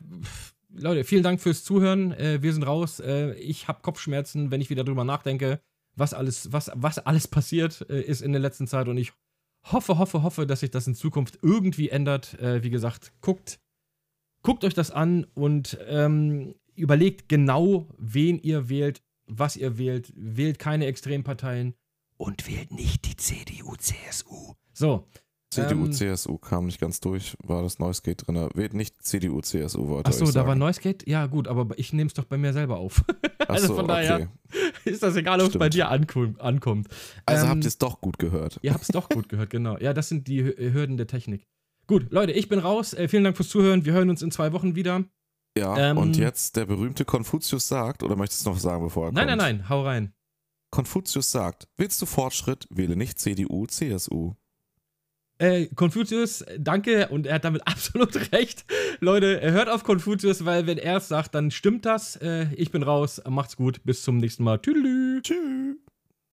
Leute, vielen Dank fürs Zuhören. Äh, wir sind raus. Äh, ich habe Kopfschmerzen, wenn ich wieder drüber nachdenke, was alles, was, was alles passiert äh, ist in der letzten Zeit. Und ich hoffe, hoffe, hoffe, dass sich das in Zukunft irgendwie ändert. Äh, wie gesagt, guckt, guckt euch das an und ähm, überlegt genau, wen ihr wählt, was ihr wählt. Wählt keine Extremparteien und wählt nicht die CDU, CSU. So. CDU, ähm, CSU kam nicht ganz durch, war das Noise Gate drin. Nicht CDU, CSU, wollte Achso, ich da war Noise Gate? Ja, gut, aber ich nehme es doch bei mir selber auf. also Achso, von daher okay. ist das egal, ob es bei dir ankom ankommt. Also Ähm, habt ihr es doch gut gehört. Ihr habt es doch gut gehört, genau. Ja, das sind die Hü- Hürden der Technik. Gut, Leute, ich bin raus. Äh, vielen Dank fürs Zuhören. Wir hören uns in zwei Wochen wieder. Ja, ähm, und jetzt der berühmte Konfuzius sagt, oder möchtest du noch sagen, bevor er Nein, kommt? nein, nein, hau rein. Konfuzius sagt, willst du Fortschritt, wähle nicht CDU, CSU. Äh, Konfuzius, danke, und er hat damit absolut recht. Leute, hört auf Konfuzius, weil wenn er es sagt, dann stimmt das. Äh, ich bin raus. Macht's gut. Bis zum nächsten Mal. Tüdelü. Tschüss.